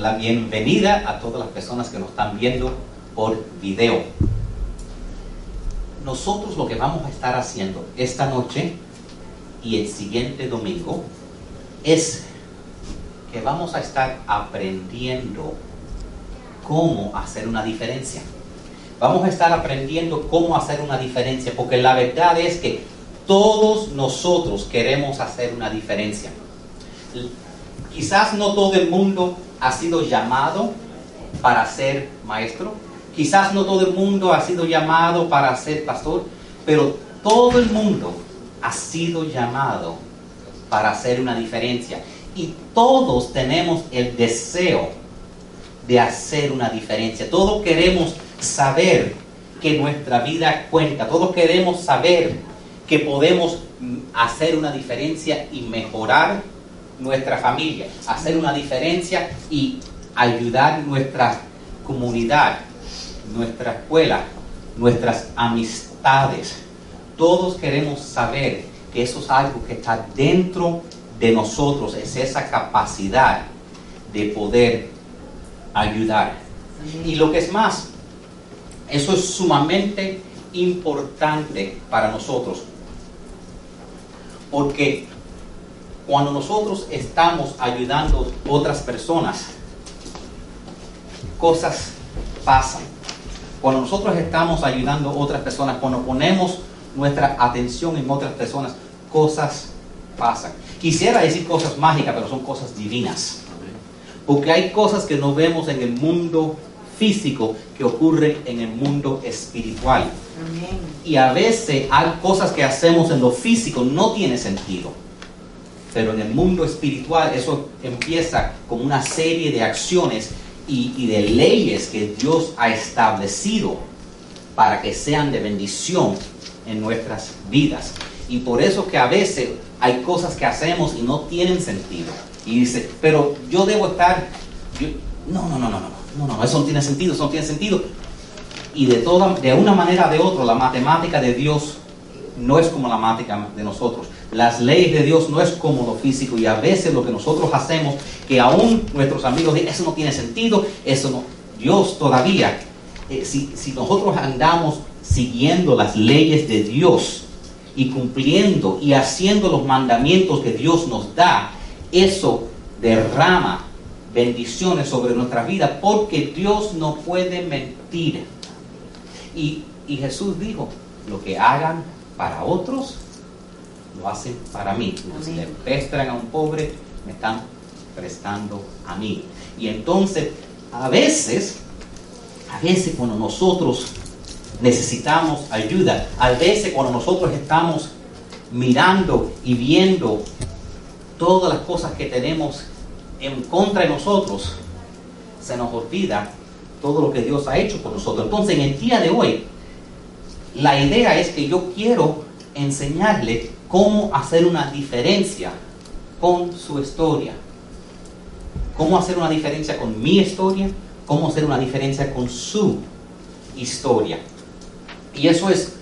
la bienvenida a todas las personas que nos están viendo por video. Nosotros lo que vamos a estar haciendo esta noche y el siguiente domingo es que vamos a estar aprendiendo cómo hacer una diferencia. Vamos a estar aprendiendo cómo hacer una diferencia, porque la verdad es que todos nosotros queremos hacer una diferencia. Quizás no todo el mundo ha sido llamado para ser maestro, quizás no todo el mundo ha sido llamado para ser pastor, pero todo el mundo ha sido llamado para hacer una diferencia. Y todos tenemos el deseo de hacer una diferencia. Todos queremos saber que nuestra vida cuenta. Todos queremos saber que podemos hacer una diferencia y mejorar nuestra familia, hacer una diferencia y ayudar nuestra comunidad, nuestra escuela, nuestras amistades. Todos queremos saber que eso es algo que está dentro de nosotros, es esa capacidad de poder ayudar. Y lo que es más, eso es sumamente importante para nosotros. Porque cuando nosotros estamos ayudando a otras personas, cosas pasan. Cuando nosotros estamos ayudando a otras personas, cuando ponemos nuestra atención en otras personas, cosas pasan. Quisiera decir cosas mágicas, pero son cosas divinas. Porque hay cosas que no vemos en el mundo físico que ocurren en el mundo espiritual. Y a veces hay cosas que hacemos en lo físico no tiene sentido. Pero en el mundo espiritual eso empieza con una serie de acciones y, de leyes que Dios ha establecido para que sean de bendición en nuestras vidas. Y por eso que a veces hay cosas que hacemos y no tienen sentido. Y dice, pero yo debo estar... no, no, no, no, no, no, no, eso no tiene sentido, eso no tiene sentido. Y de, toda, de una manera o de otra, la matemática de Dios no es como la matemática de nosotros. Las leyes de Dios no es como lo físico y a veces lo que nosotros hacemos, que aún nuestros amigos dicen, eso no tiene sentido, eso no. Dios todavía, eh, si, si nosotros andamos siguiendo las leyes de Dios y cumpliendo y haciendo los mandamientos que Dios nos da, eso derrama bendiciones sobre nuestra vida porque Dios no puede mentir. Y, y Jesús dijo, lo que hagan para otros, lo hacen para mí. Si le prestan a un pobre, me están prestando a mí. Y entonces, a veces, a veces cuando nosotros necesitamos ayuda, a veces cuando nosotros estamos mirando y viendo todas las cosas que tenemos en contra de nosotros, se nos olvida todo lo que Dios ha hecho por nosotros. Entonces, en el día de hoy, la idea es que yo quiero enseñarle cómo hacer una diferencia con su historia. Cómo hacer una diferencia con mi historia, cómo hacer una diferencia con su historia. Y eso es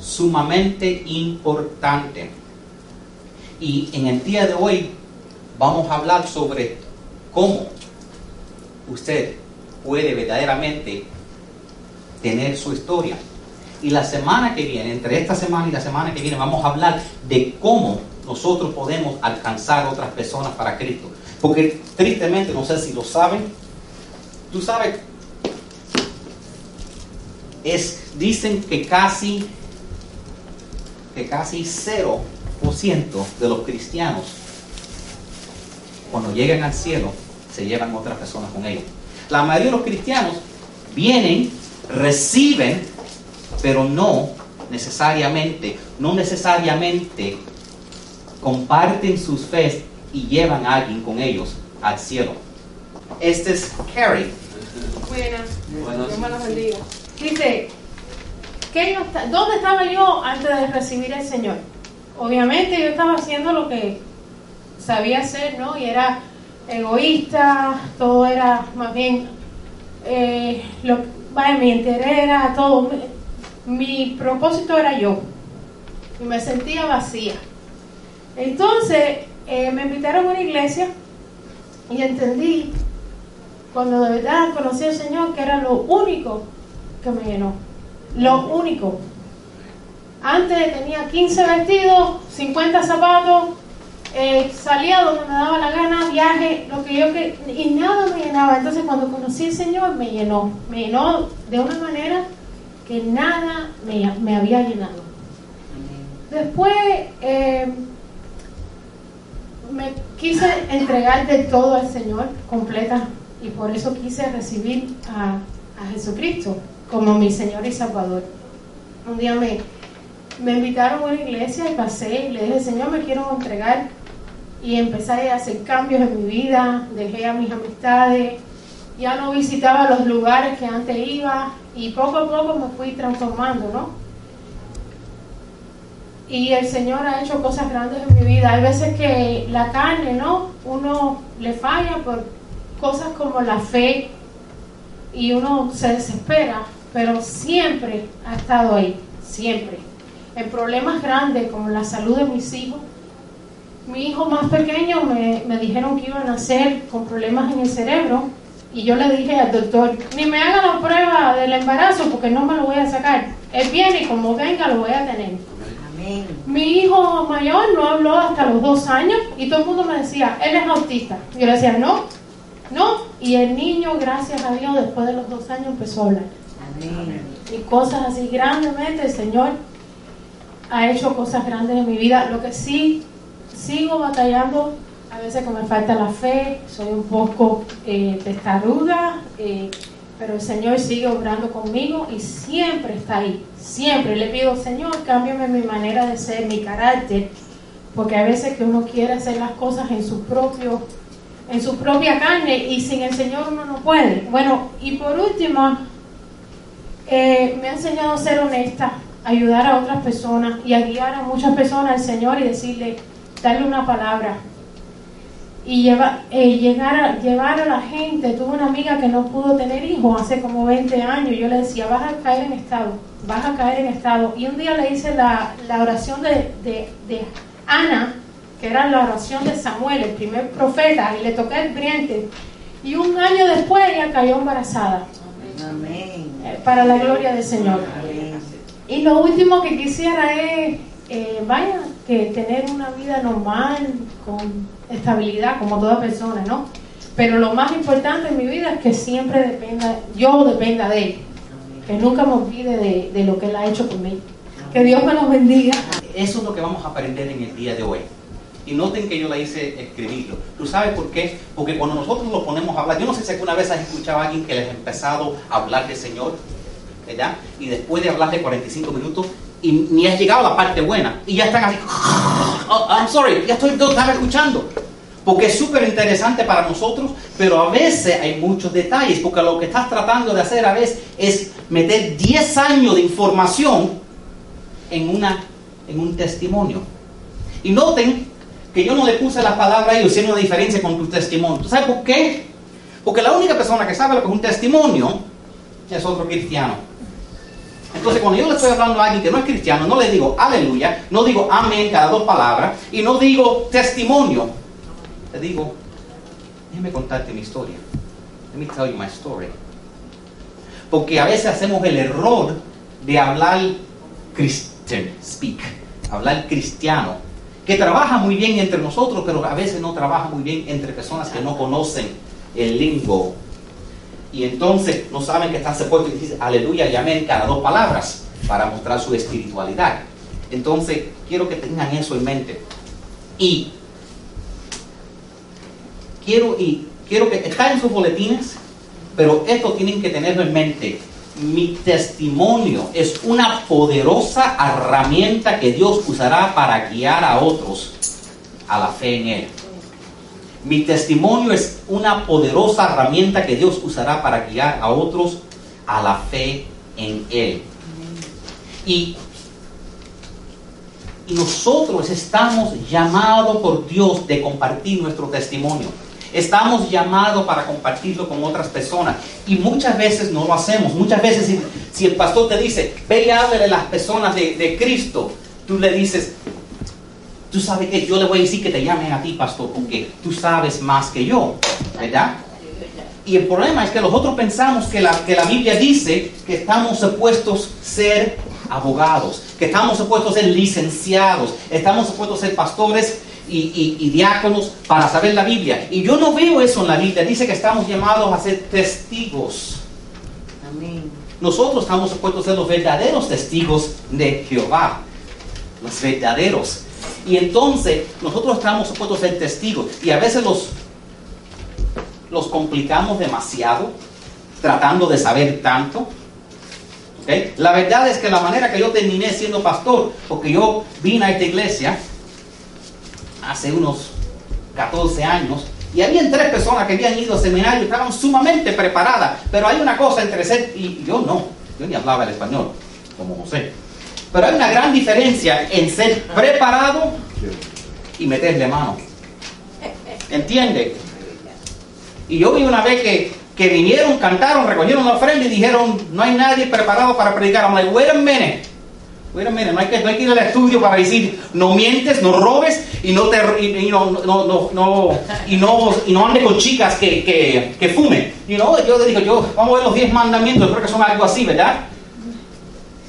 sumamente importante. Y en el día de hoy vamos a hablar sobre cómo usted puede verdaderamente tener su historia. Y la semana que viene, entre esta semana y la semana que viene, vamos a hablar de cómo nosotros podemos alcanzar otras personas para Cristo. Porque tristemente, no sé si lo saben, tú sabes, es, dicen que casi, que casi 0% de los cristianos, cuando llegan al cielo, se llevan otras personas con ellos. La mayoría de los cristianos vienen, reciben, pero no necesariamente, no necesariamente comparten sus fe y llevan a alguien con ellos al cielo. Este es Carrie. Buenas. Dios me los bendiga. Dice, ¿qué yo esta- ¿dónde estaba yo antes de recibir al Señor? Obviamente yo estaba haciendo lo que sabía hacer, ¿no? Y era egoísta, todo era más bien, eh, lo, vaya, mi interés era todo, mi, propósito era yo. Y me sentía vacía. Entonces, eh, me invitaron a una iglesia y entendí cuando de verdad conocí al Señor, que era lo único que me llenó. Lo único. Antes tenía 15 vestidos, 50 zapatos, eh, salía donde me daba la gana, viaje, lo que yo que y nada me llenaba. Entonces cuando conocí al Señor me llenó, me llenó de una manera que nada me, me había llenado. Después eh, me quise entregar de todo al Señor completa y por eso quise recibir a, a Jesucristo como mi Señor y Salvador. Un día me, me invitaron a una iglesia y pasé y le dije, Señor, me quiero entregar y empecé a hacer cambios en mi vida, dejé a mis amistades, ya no visitaba los lugares que antes iba y poco a poco me fui transformando, ¿no? Y el Señor ha hecho cosas grandes en mi vida. Hay veces que la carne, ¿no? Uno le falla por cosas como la fe y uno se desespera, pero siempre ha estado ahí, siempre. En problemas grandes como la salud de mis hijos, mi hijo más pequeño me, me dijeron que iba a nacer con problemas en el cerebro y yo le dije al doctor, ni me haga la prueba del embarazo porque no me lo voy a sacar. Él viene y como venga lo voy a tener. Mi hijo mayor no habló hasta los dos años y todo el mundo me decía, él es autista. Yo le decía, no, no. Y el niño, gracias a Dios, después de los dos años empezó a hablar. Y cosas así grandemente, el Señor ha hecho cosas grandes en mi vida. Lo que sí sigo batallando, a veces que me falta la fe, soy un poco eh, testaruda, eh, pero el Señor sigue obrando conmigo y siempre está ahí, siempre le pido, Señor, cámbiame mi manera de ser, mi carácter, porque a veces que uno quiere hacer las cosas en su propio en su propia carne y sin el Señor uno no puede. Bueno, y por último, eh, me ha enseñado a ser honesta, ayudar a otras personas y a guiar a muchas personas al Señor y decirle, darle una palabra y lleva, eh, llegar a, llevar a la gente. Tuve una amiga que no pudo tener hijos hace como 20 años. Yo le decía, vas a caer en estado, vas a caer en estado. Y un día le hice la, la oración de, de, de, Ana, que era la oración de Samuel, el primer profeta, y le toqué el vientre. Y un año después ella cayó embarazada. Amén. Eh, para la gloria del Señor. Y lo último que quisiera es, eh, vaya, que tener una vida normal, con estabilidad, como toda persona, ¿no? Pero lo más importante en mi vida es que siempre dependa, yo dependa de Él. Que nunca me olvide de, de lo que Él ha hecho por mí. Que Dios me los bendiga. Eso es lo que vamos a aprender en el día de hoy. Y noten que yo la hice escribirlo. ¿Tú sabes por qué? Porque cuando nosotros lo ponemos a hablar, yo no sé si alguna vez has escuchado a alguien que les ha empezado a hablar del Señor, ¿verdad? Y después de hablar de 45 minutos, y ni has llegado a la parte buena, y ya están así, oh, I'm sorry, ya estoy estaba escuchando. Porque es súper interesante para nosotros, pero a veces hay muchos detalles, porque lo que estás tratando de hacer a veces es meter 10 años de información en, una, en un testimonio. Y noten que yo no le puse la palabra a ellos, haciendo una diferencia con tu testimonio. ¿Tú sabes por qué? Porque la única persona que sabe lo que es un testimonio es otro cristiano. Entonces, cuando yo le estoy hablando a alguien que no es cristiano, no le digo aleluya, no digo amén cada dos palabras, y no digo testimonio. Le digo, déjeme contarte mi historia. Let me tell you my story. Porque a veces hacemos el error de hablar Christian speak, hablar cristiano, que trabaja muy bien entre nosotros, pero a veces no trabaja muy bien entre personas que no conocen el lingo y entonces no saben que están supuestos y dicen aleluya y amén cada dos palabras para mostrar su espiritualidad. Entonces quiero que tengan eso en mente. Y quiero, y quiero que está en sus boletines, pero esto tienen que tenerlo en mente. Mi testimonio es una poderosa herramienta que Dios usará para guiar a otros a la fe en Él. Mi testimonio es una poderosa herramienta que Dios usará para guiar a otros a la fe en Él. Y, y nosotros estamos llamados por Dios de compartir nuestro testimonio. Estamos llamados para compartirlo con otras personas. Y muchas veces no lo hacemos. Muchas veces si, el pastor te dice, ve y háblale a las personas de, de Cristo, tú le dices, tú sabes que yo le voy a decir que te llamen a ti, pastor, porque tú sabes más que yo, ¿verdad? Y el problema es que nosotros pensamos que la, que la Biblia dice que estamos supuestos ser abogados, que estamos supuestos ser licenciados, estamos supuestos ser pastores y, y, diáconos para saber la Biblia. Y yo no veo eso en la Biblia. Dice que estamos llamados a ser testigos. Amén. Nosotros estamos supuestos a ser los verdaderos testigos de Jehová. Los verdaderos. Y entonces nosotros estamos supuestos a ser testigos. Y a veces los, los complicamos demasiado, tratando de saber tanto. La verdad es que la manera que yo terminé siendo pastor, porque yo vine a esta iglesia hace unos 14 años, y había tres personas que habían ido al seminario estaban sumamente preparadas, pero hay una cosa entre ser, y yo no, yo ni hablaba el español, como José, pero hay una gran diferencia en ser preparado y meterle mano. ¿Entiende? Y yo vi una vez que, que vinieron, cantaron, recogieron la ofrenda y dijeron, no hay nadie preparado para predicar. I'm like, wait a minute. Wait a minute. No hay que, no hay que ir al estudio para decir, no mientes, no robes y no te y, no, no, no, y no y no ande con chicas que, que, que fumen. You know, yo le digo, vamos a ver los 10 mandamientos, creo que son algo así, ¿verdad?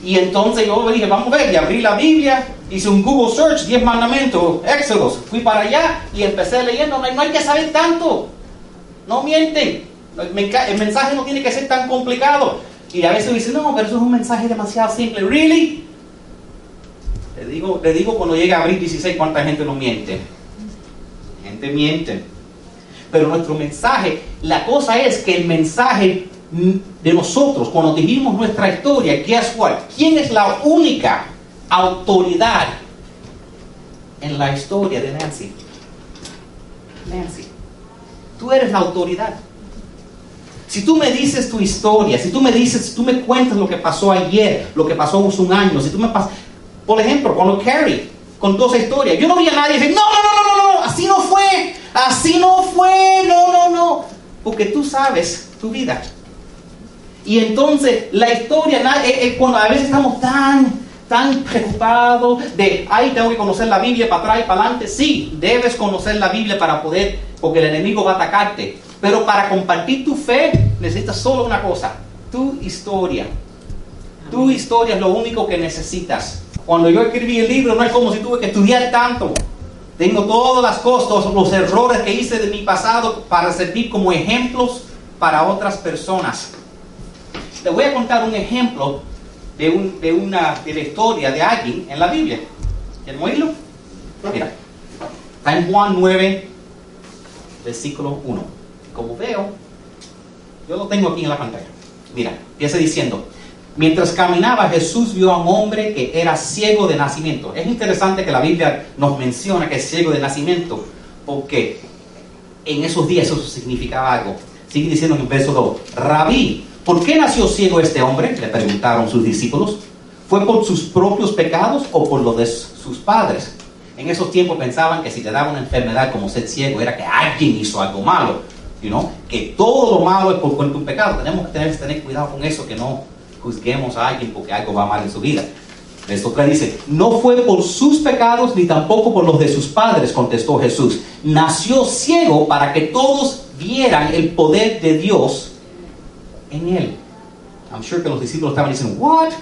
Y entonces yo le dije, vamos a ver, y abrí la Biblia, hice un Google search, 10 mandamientos, Éxodos, fui para allá y empecé leyendo, no hay que saber tanto. No mienten. El mensaje no tiene que ser tan complicado. Y a veces dicen, no, pero eso es un mensaje demasiado simple. ¿Really? Le digo, le digo cuando llega a abril 16 cuánta gente no miente. Gente miente. Pero nuestro mensaje, la cosa es que el mensaje de nosotros, cuando dijimos nuestra historia, guess what? ¿Quién es la única autoridad en la historia de Nancy? Nancy. Tú eres la autoridad. Si tú me dices tu historia, si tú me dices, si tú me cuentas lo que pasó ayer, lo que pasó hace un año, si tú me pasas, por ejemplo, cuando Carrie contó esa historia, yo no vi a nadie decir, no, no, no, no, no, no, así no fue, así no fue, no, no, no, porque tú sabes tu vida. Y entonces la historia, cuando a veces estamos tan, tan preocupados de, ay, tengo que conocer la Biblia para atrás y para adelante, sí, debes conocer la Biblia para poder porque el enemigo va a atacarte. Pero para compartir tu fe necesitas solo una cosa, tu historia. Tu historia es lo único que necesitas. Cuando yo escribí el libro no es como si tuve que estudiar tanto. Tengo todos los costos, los errores que hice de mi pasado para servir como ejemplos para otras personas. Te voy a contar un ejemplo de, una, de la historia de alguien en la Biblia. ¿Quieren oírlo? Mira, está en Juan 9, versículo 1. Como veo, yo lo tengo aquí en la pantalla. Mira, empieza diciendo, mientras caminaba Jesús vio a un hombre que era ciego de nacimiento. Es interesante que la Biblia nos menciona que es ciego de nacimiento, porque en esos días eso significaba algo. Sigue diciendo en el verso 2, Rabí, ¿por qué nació ciego este hombre? Le preguntaron sus discípulos. ¿Fue por sus propios pecados o por los de sus padres? En esos tiempos pensaban que si te daba una enfermedad como ser ciego era que alguien hizo algo malo. You Que todo lo malo es por cuenta de un pecado. Tenemos que tener, tener cuidado con eso, que no juzguemos a alguien porque algo va mal en su vida. Esto que dice, no fue por sus pecados ni tampoco por los de sus padres, contestó Jesús. Nació ciego para que todos vieran el poder de Dios en él. I'm sure que los discípulos estaban diciendo, what?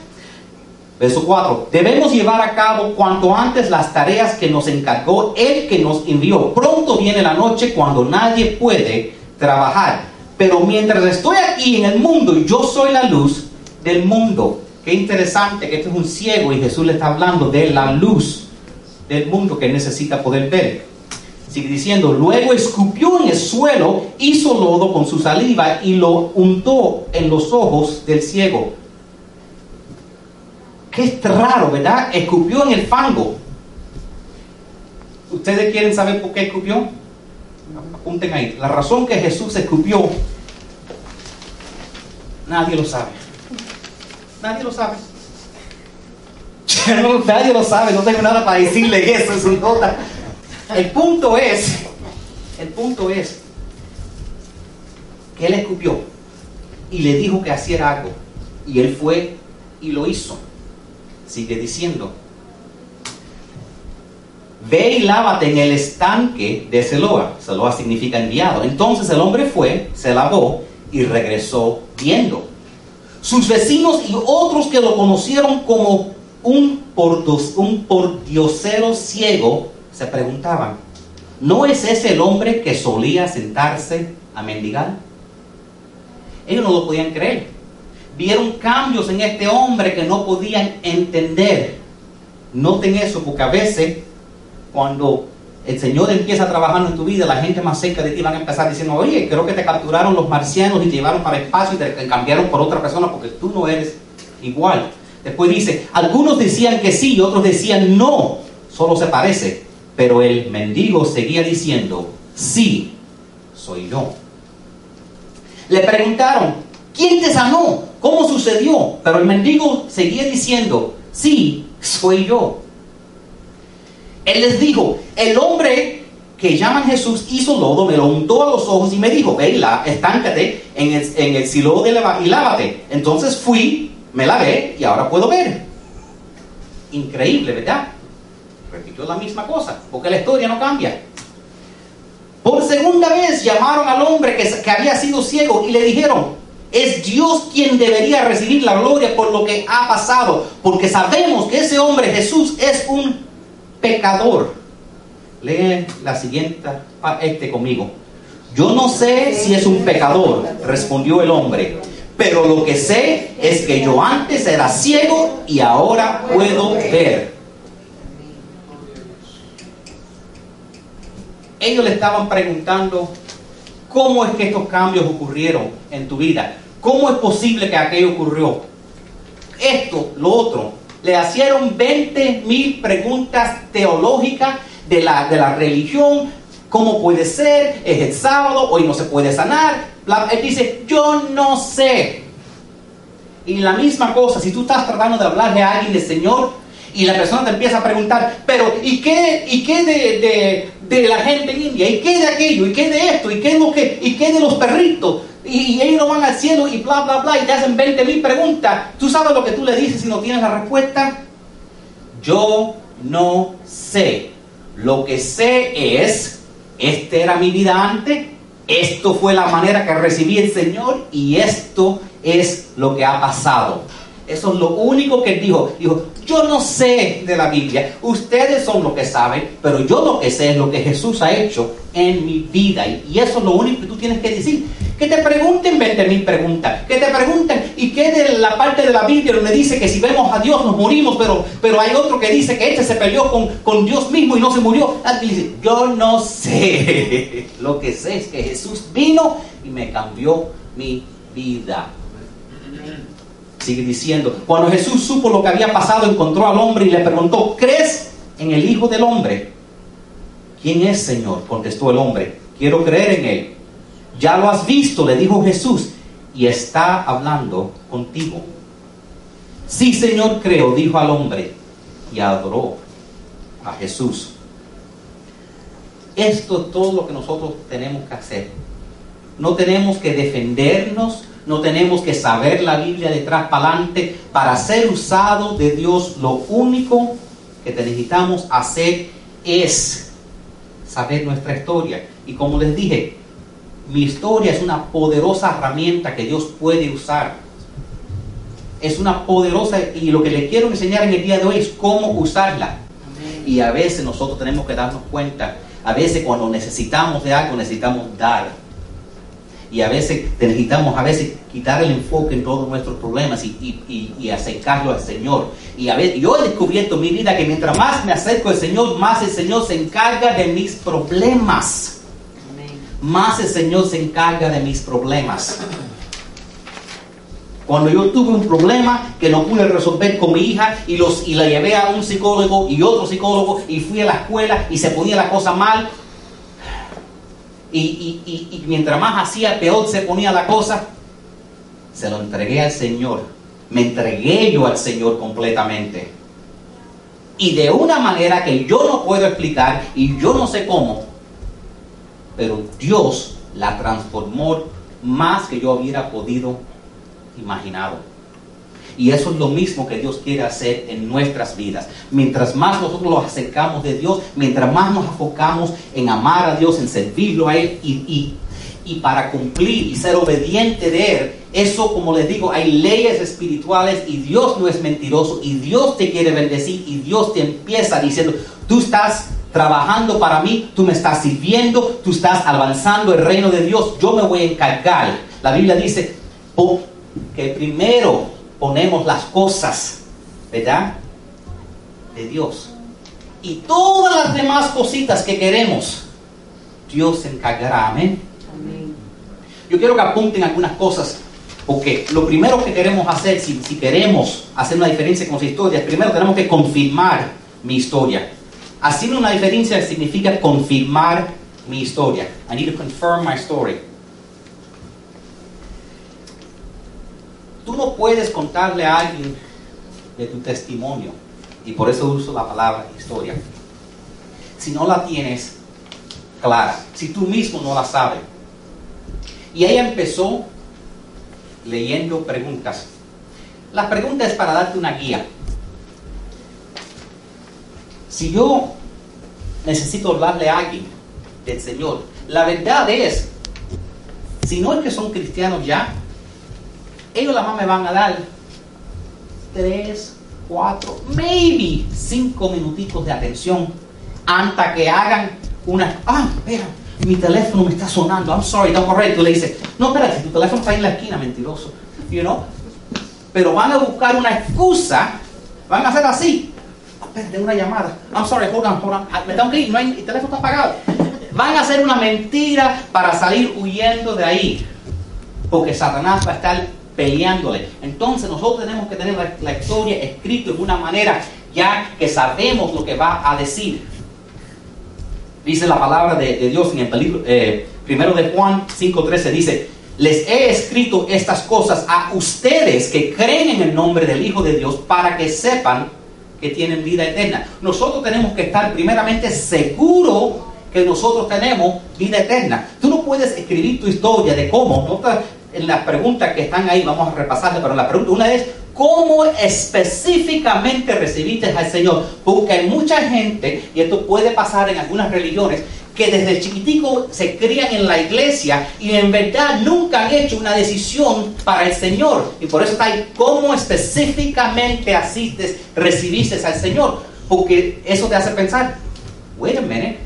Verso 4. Debemos llevar a cabo cuanto antes las tareas que nos encargó el que nos envió. Pronto viene la noche cuando nadie puede trabajar. Pero mientras estoy aquí en el mundo, yo soy la luz del mundo. Qué interesante que este es un ciego y Jesús le está hablando de la luz del mundo que necesita poder ver. Sigue diciendo, luego escupió en el suelo, hizo lodo con su saliva y lo untó en los ojos del ciego Qué raro, ¿verdad? Escupió en el fango. ¿Ustedes quieren saber por qué escupió? Apunten ahí. La razón que Jesús escupió, nadie lo sabe. Nadie lo sabe. nadie lo sabe, no tengo nada para decirle eso, es un nota. El punto es, el punto es que él escupió y le dijo que hiciera algo. Y él fue y lo hizo sigue diciendo, ve y lávate en el estanque de Seloa. Seloa significa enviado. Entonces el hombre fue, se lavó y regresó viendo. Sus vecinos y otros que lo conocieron como un, un pordiosero ciego se preguntaban, ¿no es ese el hombre que solía sentarse a mendigar? Ellos no lo podían creer. Vieron cambios en este hombre que no podían entender. Noten eso, porque a veces cuando el Señor empieza trabajando en tu vida, la gente más cerca de ti van a empezar diciendo, oye, creo que te capturaron los marcianos y te llevaron para el espacio y te cambiaron por otra persona porque tú no eres igual. Después dice, algunos decían que sí y otros decían no, solo se parece. Pero el mendigo seguía diciendo, sí, soy yo. Le preguntaron, ¿quién te sanó? ¿Cómo sucedió? Pero el mendigo seguía diciendo, sí, soy yo. Él les dijo, el hombre que llaman Jesús hizo lodo, me lo untó a los ojos y me dijo, ve, estáncate en el, silo de y lávate. Entonces fui, me lavé y ahora puedo ver. Increíble, ¿verdad? Repitió la misma cosa, porque la historia no cambia. Por segunda vez llamaron al hombre que, había sido ciego y le dijeron, es Dios quien debería recibir la gloria por lo que ha pasado, porque sabemos que ese hombre Jesús es un pecador. Leen la siguiente este conmigo. Yo no sé si es un pecador, respondió el hombre, pero lo que sé es que yo antes era ciego y ahora puedo ver. Ellos le estaban preguntando cómo es que estos cambios ocurrieron en tu vida. ¿Cómo es posible que aquello ocurrió? Esto, lo otro, le hicieron 20 mil preguntas teológicas de la, de la religión. ¿Cómo puede ser? Es el sábado, hoy no se puede sanar. Él dice, yo no sé. Y la misma cosa, si tú estás tratando de hablarle a alguien del Señor y la persona te empieza a preguntar, pero ¿y qué, y qué de, la gente india? ¿Y qué de aquello? ¿Y qué de esto? ¿Y qué, lo que, ¿Y qué de los perritos? y, ellos no van al cielo y bla, bla, bla, y te hacen 20 mil preguntas. ¿Tú sabes lo que tú le dices si no tienes la respuesta? Yo no sé. Lo que sé es, esta era mi vida antes, esto fue la manera que recibí el Señor y esto es lo que ha pasado. Eso es lo único que dijo. Dijo, yo no sé de la Biblia, ustedes son los que saben, pero yo lo que sé es lo que Jesús ha hecho en mi vida. Y eso es lo único que tú tienes que decir. Que te pregunten 20 mil preguntas. Que te pregunten, ¿y qué de la parte de la Biblia donde dice que si vemos a Dios nos morimos, pero, pero hay otro que dice que este se peleó con, con Dios mismo y no se murió? Ah, dice, yo no sé. Lo que sé es que Jesús vino y me cambió mi vida. Sigue diciendo, cuando Jesús supo lo que había pasado, encontró al hombre y le preguntó, ¿crees en el Hijo del Hombre? ¿Quién es, Señor? Contestó el hombre, quiero creer en Él. Ya lo has visto, le dijo Jesús, y está hablando contigo. Sí, Señor, creo, dijo al hombre, y adoró a Jesús. Esto es todo lo que nosotros tenemos que hacer. No tenemos que defendernos, no tenemos que saber la Biblia detrás para adelante para ser usado de Dios. Lo único que necesitamos hacer es saber nuestra historia. Y como les dije, mi historia es una poderosa herramienta que Dios puede usar. Es una poderosa, y lo que les quiero enseñar en el día de hoy es cómo usarla. Y a veces nosotros tenemos que darnos cuenta, a veces cuando necesitamos de algo, necesitamos dar y a veces necesitamos a veces quitar el enfoque en todos nuestros problemas y, y, acercarlo al Señor. Y a ver, yo he descubierto en mi vida que mientras más me acerco al Señor, más el Señor se encarga de mis problemas. Más el Señor se encarga de mis problemas. Cuando yo tuve un problema que no pude resolver con mi hija y, los, y la llevé a un psicólogo y otro psicólogo y fui a la escuela y se ponía la cosa mal, y, mientras más hacía, peor se ponía la cosa. Se lo entregué al Señor. Me entregué yo al Señor completamente. Y de una manera que yo no puedo explicar y yo no sé cómo, pero Dios la transformó más que yo hubiera podido imaginado. Y eso es lo mismo que Dios quiere hacer en nuestras vidas. Mientras más nosotros nos acercamos de Dios, mientras más nos enfocamos en amar a Dios, en servirlo a Él y, y para cumplir y ser obediente de Él, eso como les digo, hay leyes espirituales y Dios no es mentiroso y Dios te quiere bendecir y Dios te empieza diciendo, tú estás trabajando para mí, tú me estás sirviendo, tú estás avanzando el reino de Dios, yo me voy a encargar. La Biblia dice que primero ponemos las cosas, ¿verdad? De Dios. Y todas las demás cositas que queremos, Dios se encargará. Amén. Yo quiero que apunten algunas cosas, porque lo primero que queremos hacer, si, si queremos hacer una diferencia con su historia, primero tenemos que confirmar mi historia. Hacer una diferencia significa confirmar mi historia. I need to confirm my story. Tú no puedes contarle a alguien de tu testimonio, y por eso uso la palabra historia, si no la tienes clara, si tú mismo no la sabes. Y ella empezó leyendo preguntas. La pregunta es para darte una guía. Si yo necesito hablarle a alguien del Señor, la verdad es, si no es que son cristianos ya, ellos más me van a dar tres, cuatro, maybe cinco minutitos de atención antes que hagan una, ah, espera, mi teléfono me está sonando, I'm sorry, don't worry. Tú le dices, no, espérate, tu teléfono está en la esquina, mentiroso, you know. Pero van a buscar una excusa, van a hacer así, tengo una llamada. I'm sorry, hold on, hold on. Ah, me tengo que ir, no hay, el teléfono está apagado. Van a hacer una mentira para salir huyendo de ahí. Porque Satanás va a estar peleándole. Entonces nosotros tenemos que tener la, historia escrita de una manera ya que sabemos lo que va a decir. Dice la palabra de, Dios en el peligro, eh, primero de Juan 5.13 dice, les he escrito estas cosas a ustedes que creen en el nombre del Hijo de Dios para que sepan que tienen vida eterna. Nosotros tenemos que estar primeramente seguros que nosotros tenemos vida eterna. Tú no puedes escribir tu historia de cómo, no en las preguntas que están ahí, vamos a repasarlas, pero la pregunta una es, ¿cómo específicamente recibiste al Señor? Porque hay mucha gente, y esto puede pasar en algunas religiones, que desde chiquitico se crían en la iglesia y en verdad nunca han hecho una decisión para el Señor. Y por eso está ahí, ¿cómo específicamente asistes, recibiste al Señor? Porque eso te hace pensar, wait a minute,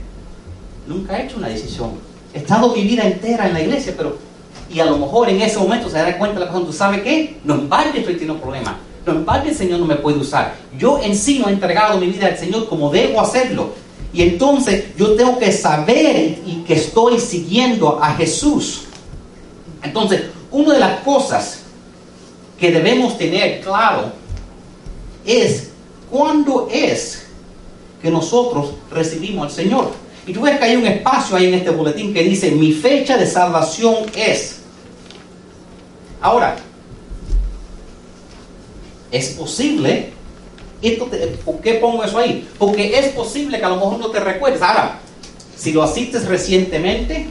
nunca he hecho una decisión. He estado mi vida entera en la iglesia, pero... Y a lo mejor en ese momento se da cuenta la persona, ¿tú sabes qué? No en parte estoy teniendo problemas. No en parte el Señor no me puede usar. Yo en sí no he entregado mi vida al Señor como debo hacerlo. Y entonces yo tengo que saber y que estoy siguiendo a Jesús. Entonces, una de las cosas que debemos tener claro es cuándo es que nosotros recibimos al Señor. Y tú ves que hay un espacio ahí en este boletín que dice, mi fecha de salvación es. Ahora, es posible ¿Por qué pongo eso ahí? Porque es posible que a lo mejor no te recuerdes. Ahora, si lo asistes recientemente,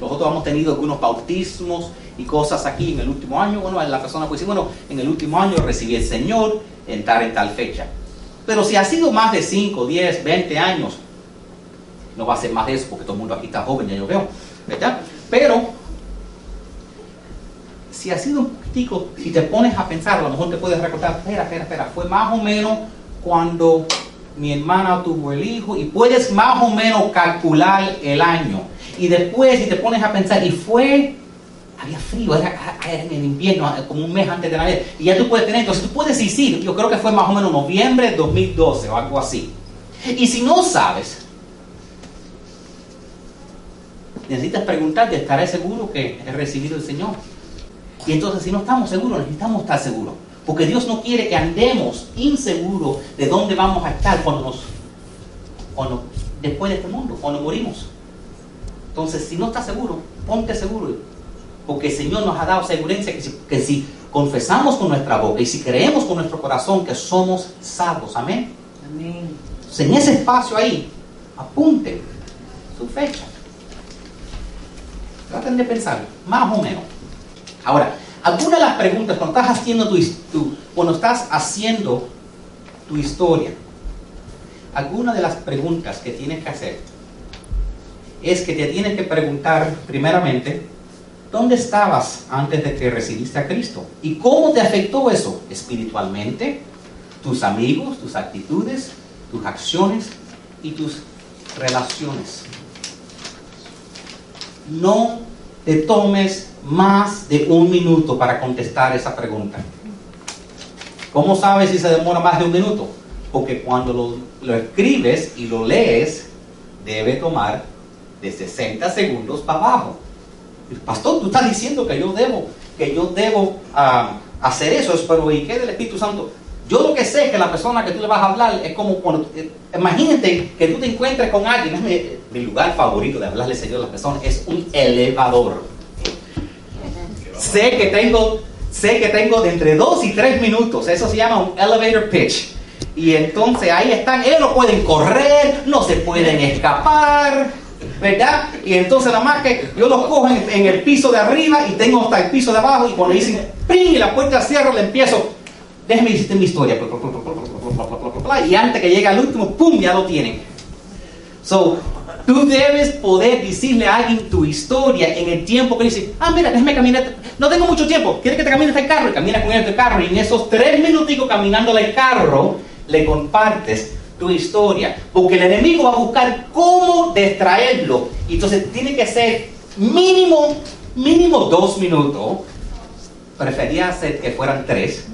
nosotros hemos tenido algunos bautismos y cosas aquí en el último año. Bueno, la persona puede decir, bueno, en el último año recibí el Señor en tal, en tal fecha. Pero si ha sido más de 5, 10, 20 años, no va a ser más de eso porque todo el mundo aquí está joven, ya yo veo, ¿verdad? Pero si ha sido un poquitico, si te pones a pensar, a lo mejor te puedes recordar, espera, espera, espera, fue más o menos cuando mi hermana tuvo el hijo y puedes más o menos calcular el año. Y después, si te pones a pensar, y fue, había frío, era, en el invierno, como un mes antes de Navidad, y ya tú puedes tener, entonces tú puedes decir, yo creo que fue más o menos noviembre de 2012 o algo así. Y si no sabes, necesitas preguntarte, ¿estaré seguro que he recibido el Señor? Y entonces si no estamos seguros, necesitamos estar seguros. Porque Dios no quiere que andemos inseguros de dónde vamos a estar cuando nos, cuando, después de este mundo, cuando morimos. Entonces, si no estás seguro, ponte seguro. Porque el Señor nos ha dado seguridad que si, que si confesamos con nuestra boca y si creemos con nuestro corazón que somos salvos. Amén. Amén. Entonces, en ese espacio ahí, apunte su fecha. Traten de pensar, más o menos. Ahora, Algunas de las preguntas, cuando estás haciendo tu, cuando estás haciendo tu historia, algunas de las preguntas que tienes que hacer es que te tienes que preguntar primeramente, ¿dónde estabas antes de que recibiste a Cristo? ¿Y cómo te afectó eso espiritualmente? Tus amigos, tus actitudes, tus acciones y tus relaciones. No te tomes más de un minuto para contestar esa pregunta. ¿Cómo sabes si se demora más de un minuto? Porque cuando lo, lo escribes y lo lees, debe tomar de 60 segundos para abajo. Pastor, tú estás diciendo que yo debo, que yo debo ah, hacer eso, pero ¿y qué del Espíritu Santo? Yo lo que sé es que la persona que tú le vas a hablar es como cuando, eh, imagínate que tú te encuentres con alguien, mi, lugar favorito de hablarle Señor a las personas es un elevador. Sé que tengo, sé que tengo de entre dos y tres minutos, eso se llama un elevator pitch. Y entonces ahí están, ellos no pueden correr, no se pueden escapar, ¿verdad? Y entonces nada más que yo los cojo en, el piso de arriba y tengo hasta el piso de abajo y cuando dicen ¡pring! y la puerta cierra, le empiezo, déjeme decirte mi historia. Y antes que llegue al último, ¡pum! ya lo tienen. So, tú debes poder decirle a alguien tu historia en el tiempo que dice, ah, mira, déjame caminar, no tengo mucho tiempo, ¿quieres que te camine el carro? Y camina con él el carro y en esos tres minuticos caminando el carro, le compartes tu historia, porque el enemigo va a buscar cómo distraerlo. Y entonces tiene que ser mínimo, mínimo dos minutos. Prefería hacer que fueran tres,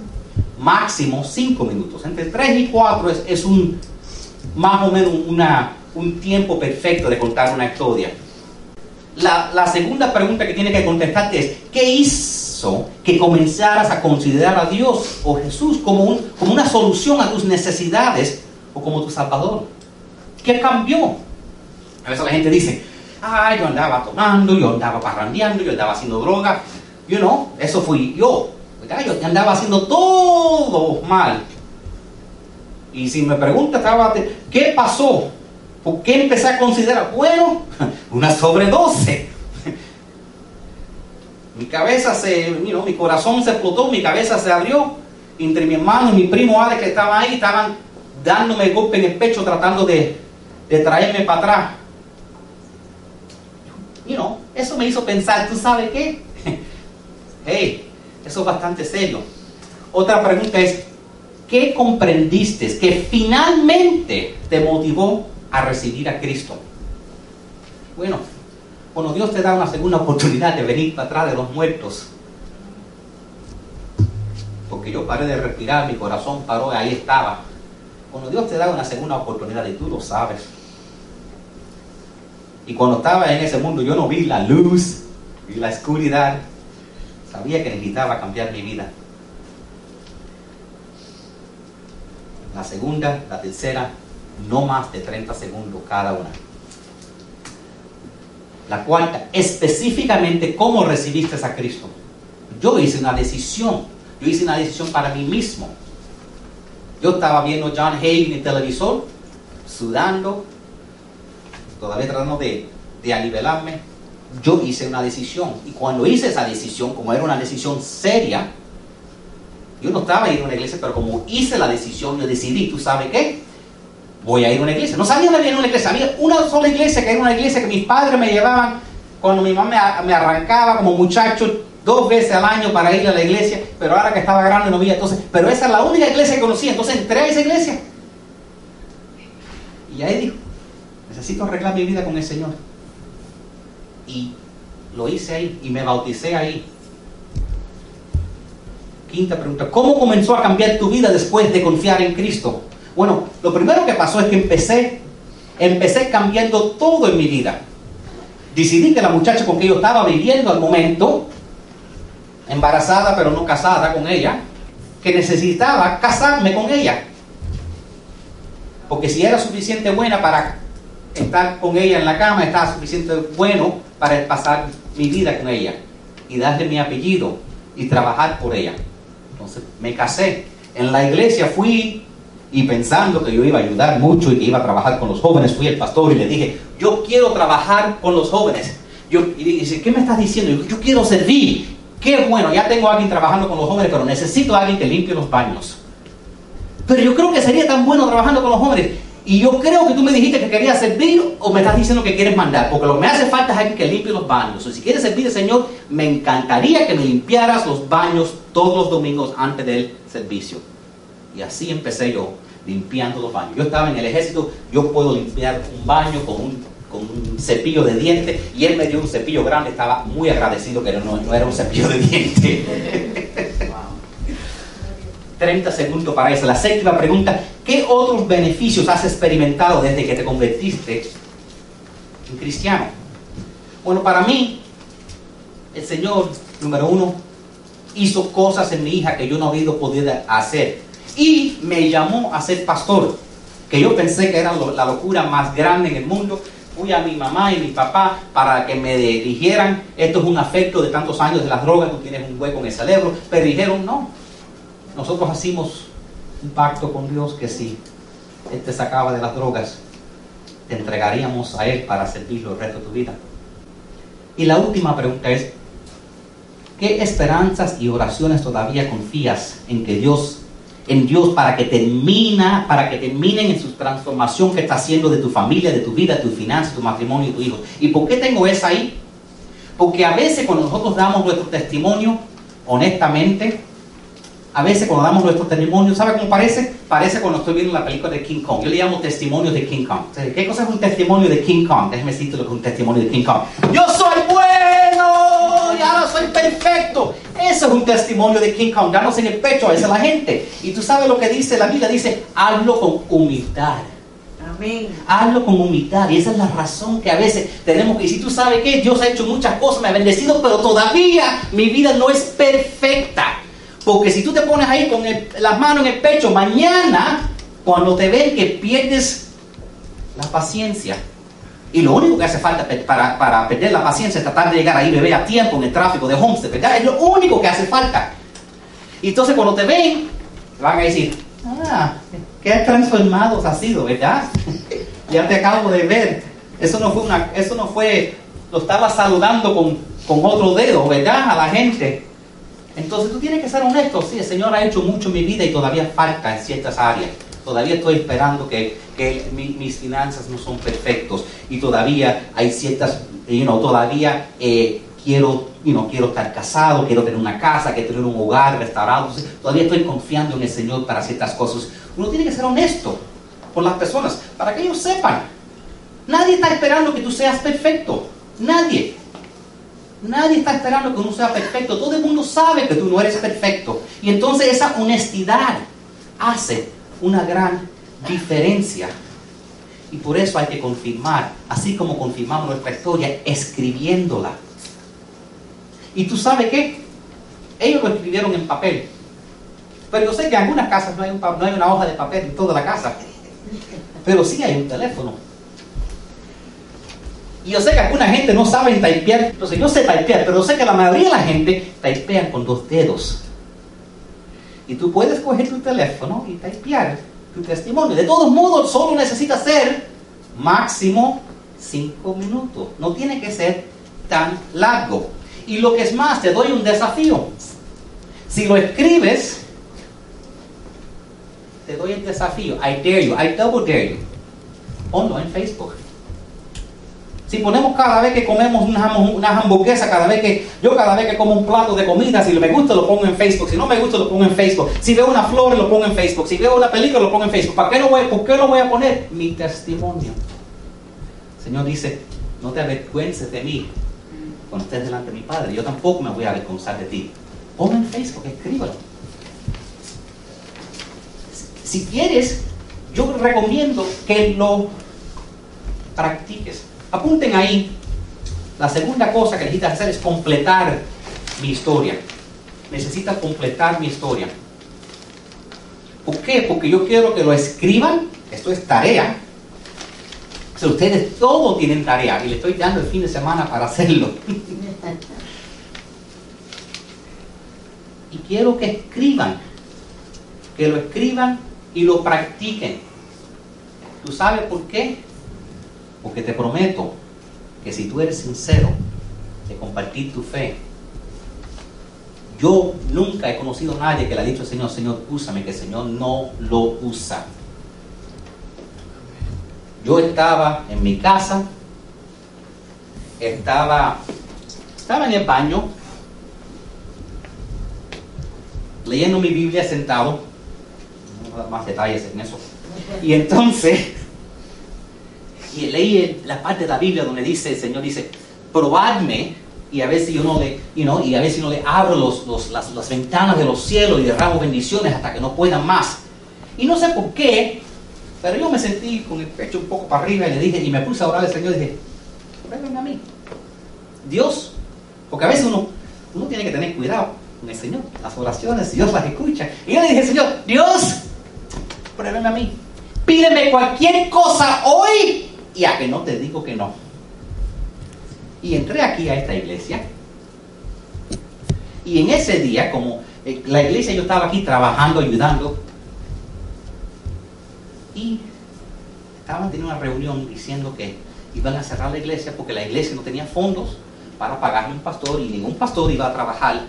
máximo cinco minutos. Entre tres y cuatro es, un más o menos una, un tiempo perfecto de contar una historia. La, segunda pregunta que tiene que contestarte es, ¿qué hizo que comenzaras a considerar a Dios o Jesús como, un, como una solución a tus necesidades como tu Salvador? ¿Qué cambió? A veces la gente dice, ah, yo andaba tomando, yo andaba parrandeando, yo andaba haciendo droga. You know, eso fui yo. Yo andaba haciendo todo mal. Y si me preguntas, ¿qué pasó? ¿Por qué empecé a considerar? Bueno, una sobredose. mi cabeza se, mi corazón se explotó, mi cabeza se abrió. Entre mi hermano y mi primo Ale que estaba ahí, estaban dándome golpe en el pecho tratando de, traerme para atrás. You know, eso me hizo pensar, ¿tú sabes qué? hey, eso es bastante serio. Otra pregunta es, ¿qué comprendiste que finalmente te motivó a recibir a Cristo? Bueno, cuando Dios te da una segunda oportunidad de venir para atrás de los muertos, porque yo paré de respirar, mi corazón paró, ahí estaba. Cuando Dios te da una segunda oportunidad y tú lo sabes. Y cuando estaba en ese mundo yo no vi la luz, vi la oscuridad. Sabía que necesitaba cambiar mi vida. La segunda, la tercera, no más de 30 segundos cada una. La cuarta, específicamente cómo recibiste a Cristo. Yo hice una decisión. Yo hice una decisión para mí mismo. Yo estaba viendo John Hagen en televisor, sudando, todavía tratando de, de. Yo hice una decisión. Y cuando hice esa decisión, como era una decisión seria, yo no estaba a una iglesia, pero como hice la decisión, yo decidí, ¿tú sabes qué? Voy a ir a una iglesia. No sabía dónde había una iglesia, había una sola iglesia, que era una iglesia que mis padres me llevaban cuando mi mamá me arrancaba como muchacho dos veces al año para ir a la iglesia, pero ahora que estaba grande no había, entonces, pero esa es la única iglesia que conocía, entonces entré a esa iglesia. Y ahí dijo, necesito arreglar mi vida con el Señor. Y lo hice ahí y me bauticé ahí. Quinta pregunta, ¿cómo comenzó a cambiar tu vida después de confiar en Cristo? Bueno, lo primero que pasó es que empecé, empecé cambiando todo en mi vida. Decidí que la muchacha con que yo estaba viviendo al momento embarazada pero no casada con ella, que necesitaba casarme con ella. Porque si era suficiente buena para estar con ella en la cama, estaba suficiente bueno para pasar mi vida con ella y darle mi apellido y trabajar por ella. Entonces me casé. En la iglesia fui y pensando que yo iba a ayudar mucho y que iba a trabajar con los jóvenes, fui el pastor y le dije, yo quiero trabajar con los jóvenes. Yo, y dice, ¿qué me estás diciendo? Yo, yo quiero servir. qué bueno, ya tengo a alguien trabajando con los jóvenes, pero necesito a alguien que limpie los baños. Pero yo creo que sería tan bueno trabajando con los jóvenes. Y yo creo que tú me dijiste que querías servir o me estás diciendo que quieres mandar. Porque lo que me hace falta es alguien que limpie los baños. O si quieres servir, Señor, me encantaría que me limpiaras los baños todos los domingos antes del servicio. Y así empecé yo, limpiando los baños. Yo estaba en el ejército, yo puedo limpiar un baño con un, con un cepillo de dientes. Y él me dio un cepillo grande, estaba muy agradecido que no, era un cepillo de dientes. 30 segundos para eso. La séptima pregunta, ¿qué otros beneficios has experimentado desde que te convertiste en cristiano? Bueno, para mí, el Señor, número uno, hizo cosas en mi hija que yo no había podido hacer. Y me llamó a ser pastor, que yo pensé que era la locura más grande en el mundo. Fui a mi mamá y mi papá para que me dijeran, esto es un afecto de tantos años de las drogas, tú tienes un hueco en el cerebro, pero dijeron, no, nosotros hacemos un pacto con Dios que si Él te sacaba de las drogas, te entregaríamos a Él para servirlo el resto de tu vida. Y la última pregunta es, ¿qué esperanzas y oraciones todavía confías en que Dios, en Dios para que termina, para que terminen en su transformación que está haciendo de tu familia, de tu vida, de tu finanzas, tu matrimonio y tu hijo? ¿Y por qué tengo esa ahí? Porque a veces cuando nosotros damos nuestro testimonio, honestamente, a veces cuando damos nuestro testimonio, ¿sabe cómo parece? Parece cuando estoy viendo la película de King Kong. Yo le llamo testimonio de King Kong. ¿Qué cosa es un testimonio de King Kong? Déjeme decirte lo que es un testimonio de King Kong. Yo soy bueno soy perfecto. Eso es un testimonio de King Kong, dándose en el pecho a esa la gente. Y tú sabes lo que dice la Biblia, dice, hazlo con humildad. Amén. Hazlo con humildad. Y esa es la razón que a veces tenemos que decir, tú sabes que Dios ha hecho muchas cosas, me ha bendecido, pero todavía mi vida no es perfecta. Porque si tú te pones ahí con las manos en el pecho, mañana, cuando te ven que pierdes la paciencia, y lo único que hace falta para, para, perder la paciencia es tratar de llegar ahí, bebé, a tiempo en el tráfico de Homestead, ¿verdad? Es lo único que hace falta. Entonces cuando te ven, van a decir, ah, qué transformados has sido, ¿verdad? ya te acabo de ver. Eso no fue una, eso no fue, lo estaba saludando con, con otro dedo, ¿verdad? A la gente. Entonces tú tienes que ser honesto, sí, el Señor ha hecho mucho en mi vida y todavía falta en ciertas áreas. Todavía estoy esperando que, mis finanzas no son perfectos y todavía hay ciertas, you know, todavía eh, quiero, you know, quiero estar casado, quiero tener una casa, quiero tener un hogar restaurado. todavía estoy confiando en el Señor para ciertas cosas. Uno tiene que ser honesto con las personas para que ellos sepan. Nadie está esperando que tú seas perfecto. Nadie. Nadie está esperando que uno sea perfecto. Todo el mundo sabe que tú no eres perfecto. Y entonces esa honestidad hace una gran diferencia. Y por eso hay que confirmar, así como confirmamos nuestra historia, escribiéndola. Y tú sabes qué? Ellos lo escribieron en papel. Pero yo sé que en algunas casas no hay, no hay una hoja de papel en toda la casa. Pero sí hay un teléfono. Y yo sé que alguna gente no sabe typear, entonces yo sé typear, pero yo sé que la mayoría de la gente typea con dos dedos. Y tú puedes coger tu teléfono y typear testimonio. De todos modos, solo necesita ser máximo cinco minutos. No tiene que ser tan largo. Y lo que es más, te doy un desafío. Si lo escribes, te doy el desafío. I dare you, I double dare you. Ponlo en Facebook. Si ponemos cada vez que comemos una, hamburguesa, cada vez que yo cada vez que como un plato de comida, si me gusta lo pongo en Facebook, si no me gusta lo pongo en Facebook, si veo una flor lo pongo en Facebook, si veo una película lo pongo en Facebook. ¿Para qué no voy, ¿Por qué no voy a poner mi testimonio? Señor dice, no te avergüences de mí cuando estés delante de mi Padre. Yo tampoco me voy a avergonzar de ti. Ponlo en Facebook, escríbelo. Si quieres, yo recomiendo que lo practiques. Apunten ahí. La segunda cosa que necesitas hacer es completar mi historia. Necesitas completar mi historia. ¿Por qué? Porque yo quiero que lo escriban. Esto es tarea. O ustedes todos tienen tarea y le estoy dando el fin de semana para hacerlo. y quiero que escriban. Que lo escriban y lo practiquen. ¿Tú sabes por qué? Porque te prometo que si tú eres sincero de compartir tu fe, Yo nunca he conocido a nadie que le ha dicho al Señor, Señor, úsame, que el Señor no lo usa. Yo estaba en mi casa, estaba, estaba en el baño, leyendo mi Biblia sentado, no voy a dar más detalles en eso. Y entonces, y leí la parte de la Biblia donde dice, el Señor dice, probadme y a ver yo no le, y a ver no le abro los, las, ventanas de los cielos y derramo bendiciones hasta que no puedan más. Y no sé por qué, pero yo me sentí con el pecho un poco para arriba y le dije, y me puse a orar al Señor y dije, pruébenme a mí. Dios, porque a veces uno, uno tiene que tener cuidado con el Señor, las oraciones, Dios las escucha. Y yo le dije, Señor, Dios, pruébenme a mí. Pídeme cualquier cosa hoy y a que no te digo que no. Y entré aquí a esta iglesia. Y en ese día, como eh, la iglesia yo estaba aquí trabajando, ayudando, y estaban teniendo una reunión diciendo que iban a cerrar la iglesia porque la iglesia no tenía fondos para pagarle un pastor y ningún pastor iba a trabajar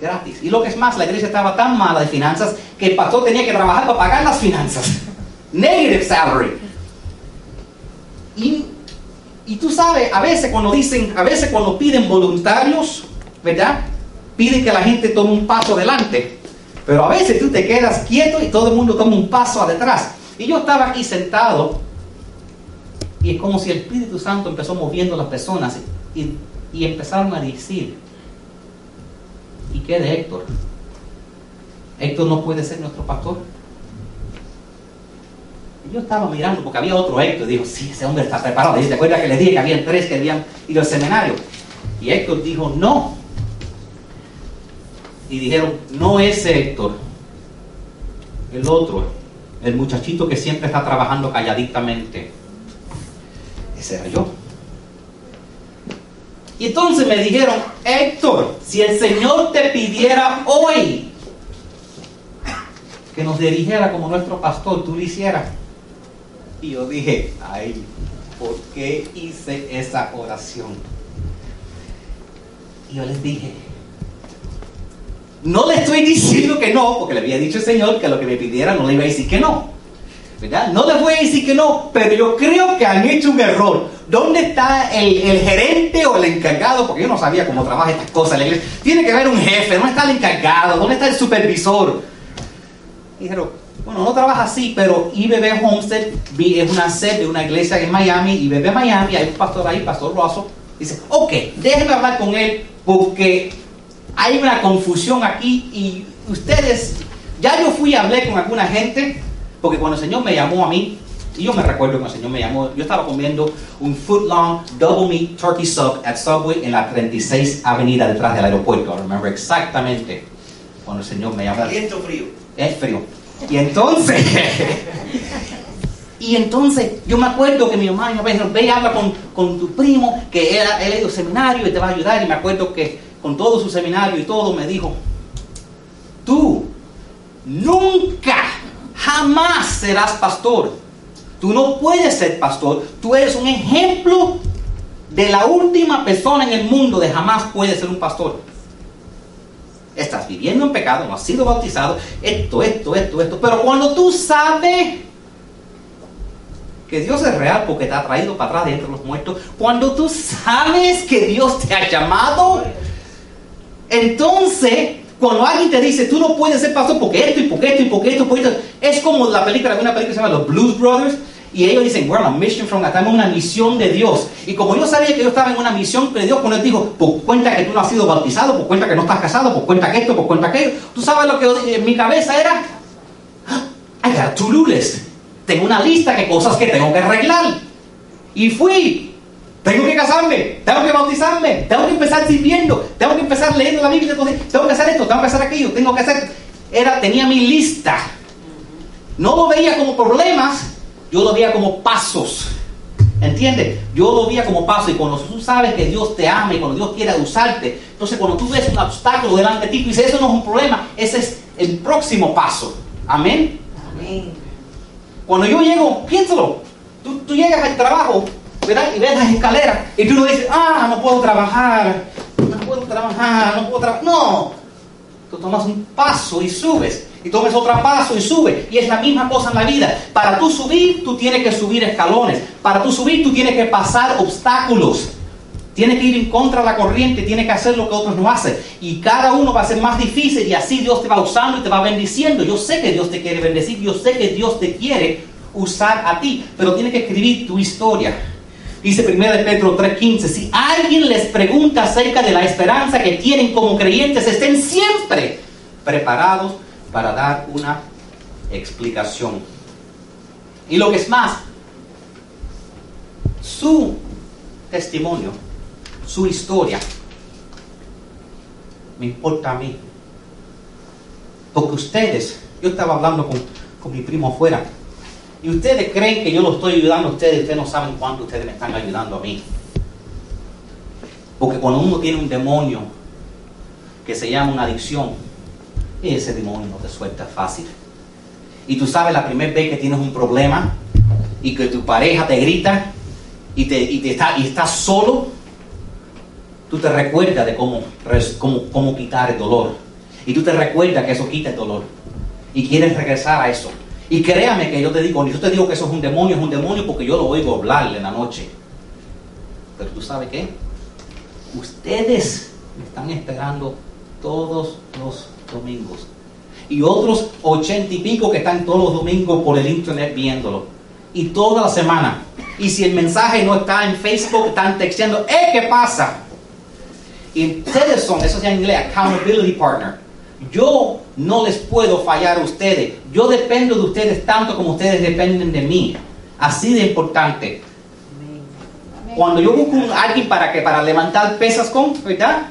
gratis. Y lo que es más, la iglesia estaba tan mala de finanzas que el pastor tenía que trabajar para pagar las finanzas. Negative salary. Y tú sabes, a veces cuando dicen, a veces cuando piden voluntarios, ¿verdad? Piden que la gente tome un paso adelante. Pero a veces tú te quedas quieto y todo el mundo toma un paso atrás. Y yo estaba aquí sentado y es como si el Espíritu Santo empezó moviendo a las personas y, y empezaron a decir, ¿y qué de Héctor? Héctor no puede ser nuestro pastor yo estaba mirando porque había otro Héctor y dijo, sí, ese hombre está preparado. Y te acuerdas que le dije que habían tres que habían ido al seminario. Y Héctor dijo, no. Y dijeron, no es Héctor, el otro, el muchachito que siempre está trabajando calladitamente. Ese era yo. Y entonces me dijeron, Héctor, si el Señor te pidiera hoy que nos dirigiera como nuestro pastor, tú lo hicieras. Y yo dije, ay, ¿por qué hice esa oración? Y yo les dije, no le estoy diciendo que no, porque le había dicho el Señor que lo que me pidiera no le iba a decir que no. ¿verdad? No les voy a decir que no, pero yo creo que han hecho un error. ¿Dónde está el, gerente o el encargado? Porque yo no sabía cómo trabaja estas cosas. Tiene que haber un jefe, ¿dónde está el encargado? ¿Dónde está el supervisor? Y dijeron, bueno, no trabaja así, pero IBB Homestead es una sede de una iglesia en Miami, IBB Miami, hay un pastor ahí, Pastor Rosso, dice, ok, déjenme hablar con él porque hay una confusión aquí y ustedes, ya yo fui y hablé con alguna gente, porque cuando el Señor me llamó a mí, y yo me recuerdo cuando el Señor me llamó, yo estaba comiendo un foot long double meat turkey sub at Subway en la 36 Avenida detrás del aeropuerto. I remember exactamente cuando el Señor me llamó. ¿Caliente frío? Es frío. Y entonces, y entonces yo me acuerdo que mi mamá me dijo, ve y habla con, tu primo, que él, él ha ido seminario y te va a ayudar. Y me acuerdo que con todo su seminario y todo me dijo, tú nunca, jamás serás pastor. Tú no puedes ser pastor. Tú eres un ejemplo de la última persona en el mundo de jamás puede ser un pastor estás viviendo en pecado, no has sido bautizado, esto, esto, esto, esto. Pero cuando tú sabes que Dios es real porque te ha traído para atrás de entre los muertos, cuando tú sabes que Dios te ha llamado, entonces cuando alguien te dice, tú no puedes ser pastor porque esto y porque esto y porque esto, porque esto, es como la película, una película que se llama Los Blues Brothers, y ellos dicen, we're on a mission from God, estamos en una misión de Dios. Y como yo sabía que yo estaba en una misión de Dios, cuando él dijo, por cuenta que tú no has sido bautizado, por cuenta que no estás casado, por cuenta que esto, por cuenta que aquello, tú sabes lo que en mi cabeza era, I got a to-do list. Tengo una lista de cosas que tengo que arreglar. Y fui. Tengo que casarme, tengo que bautizarme, tengo que empezar sirviendo, tengo que empezar leyendo la Biblia, tengo que hacer esto, tengo que hacer aquello, tengo que hacer... Era, tenía mi lista. No lo veía como problemas, yo lo veía como pasos. ¿Entiendes? Yo lo veía como pasos. Y cuando tú sabes que Dios te ama y cuando Dios quiere usarte, entonces cuando tú ves un obstáculo delante de ti, tú dices, eso no es un problema, ese es el próximo paso. Amén. Amén. Cuando yo llego, piénsalo. Tú, tú llegas al trabajo, ¿verdad? Y ves las escaleras y tú no dices, ah, no puedo trabajar, no puedo puedo trabajar, no puedo trabajar. No, tú tomas un paso y subes. Y tomas otro paso y subes. Y es la misma cosa en la vida. Para tú subir, tú tienes que subir escalones. Para tú subir, tú tienes que pasar obstáculos. Tienes que ir en contra de la corriente, tienes que hacer lo que otros no hacen. Y cada uno va a ser más difícil y así Dios te va usando y te va bendiciendo. Yo sé que Dios te quiere bendecir, yo sé que Dios te quiere usar a ti, pero tienes que escribir tu historia. Dice 1 de Pedro 3:15, si alguien les pregunta acerca de la esperanza que tienen como creyentes, estén siempre preparados para dar una explicación. Y lo que es más, su testimonio su historia me importa a mí. Porque ustedes, yo estaba hablando con, con mi primo afuera, y ustedes creen que yo lo estoy ayudando a ustedes, ustedes no saben cuánto ustedes me están ayudando a mí. Porque cuando uno tiene un demonio que se llama una adicción, ese demonio no te suelta fácil. Y tú sabes la primera vez que tienes un problema y que tu pareja te grita y, te, y, te está, y estás solo, tú te recuerdas de cómo, cómo, cómo quitar el dolor. Y tú te recuerdas que eso quita el dolor. Y quieres regresar a eso. Y créame que yo te digo, yo te digo que eso es un demonio, es un demonio porque yo lo oigo hablarle en la noche. Pero tú sabes qué? Ustedes me están esperando todos los domingos. Y otros ochenta y pico que están todos los domingos por el internet viéndolo. Y toda la semana. Y si el mensaje no está en Facebook, están texteando, ¿eh qué pasa? Y ustedes son, eso llama en inglés, accountability partner. Yo no les puedo fallar a ustedes. Yo dependo de ustedes tanto como ustedes dependen de mí. Así de importante. Cuando yo busco a alguien para que para levantar pesas con, ¿verdad?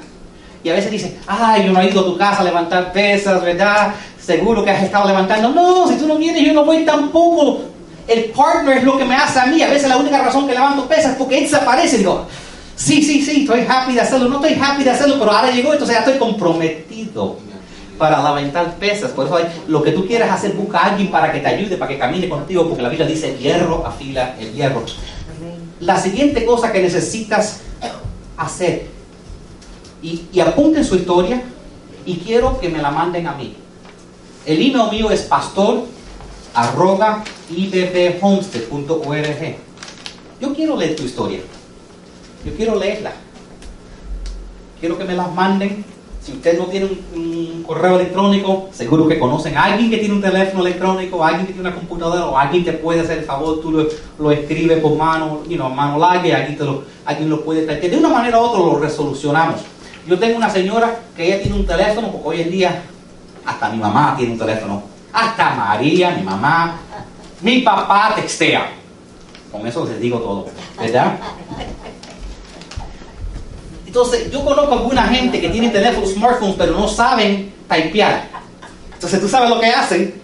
Y a veces dice, ay, yo no he ido a tu casa a levantar pesas, ¿verdad? Seguro que has estado levantando. No, si tú no vienes, yo no voy tampoco. El partner es lo que me hace a mí. A veces la única razón que levanto pesas es porque él se aparece. Digo, Sí, sí, sí, estoy happy de hacerlo. No estoy happy de hacerlo, pero ahora llegó, entonces ya estoy comprometido para levantar pesas. Por eso lo que tú quieras hacer, busca a alguien para que te ayude, para que camine contigo, porque la Biblia dice hierro afila el hierro. La siguiente cosa que necesitas hacer, y, y apunten su historia, y quiero que me la manden a mí. El email mío es pastor Yo quiero leer tu historia. Yo quiero leerla. Quiero que me las manden. Si usted no tiene un, correo electrónico, seguro que conocen a alguien que tiene un teléfono electrónico, alguien que tiene una computadora, o alguien que puede hacer el favor, tú lo, escribes por mano, you know, mano larga, alguien, te lo, alguien lo puede traer. De una manera u otra lo resolucionamos. Yo tengo una señora que ella tiene un teléfono, porque hoy en día hasta mi mamá tiene un teléfono. Hasta María, mi mamá, mi papá textea. Con eso les digo todo, ¿verdad? Entonces, yo conozco alguna gente que tiene teléfonos, smartphones, pero no saben typear. Entonces, ¿tú sabes lo que hacen?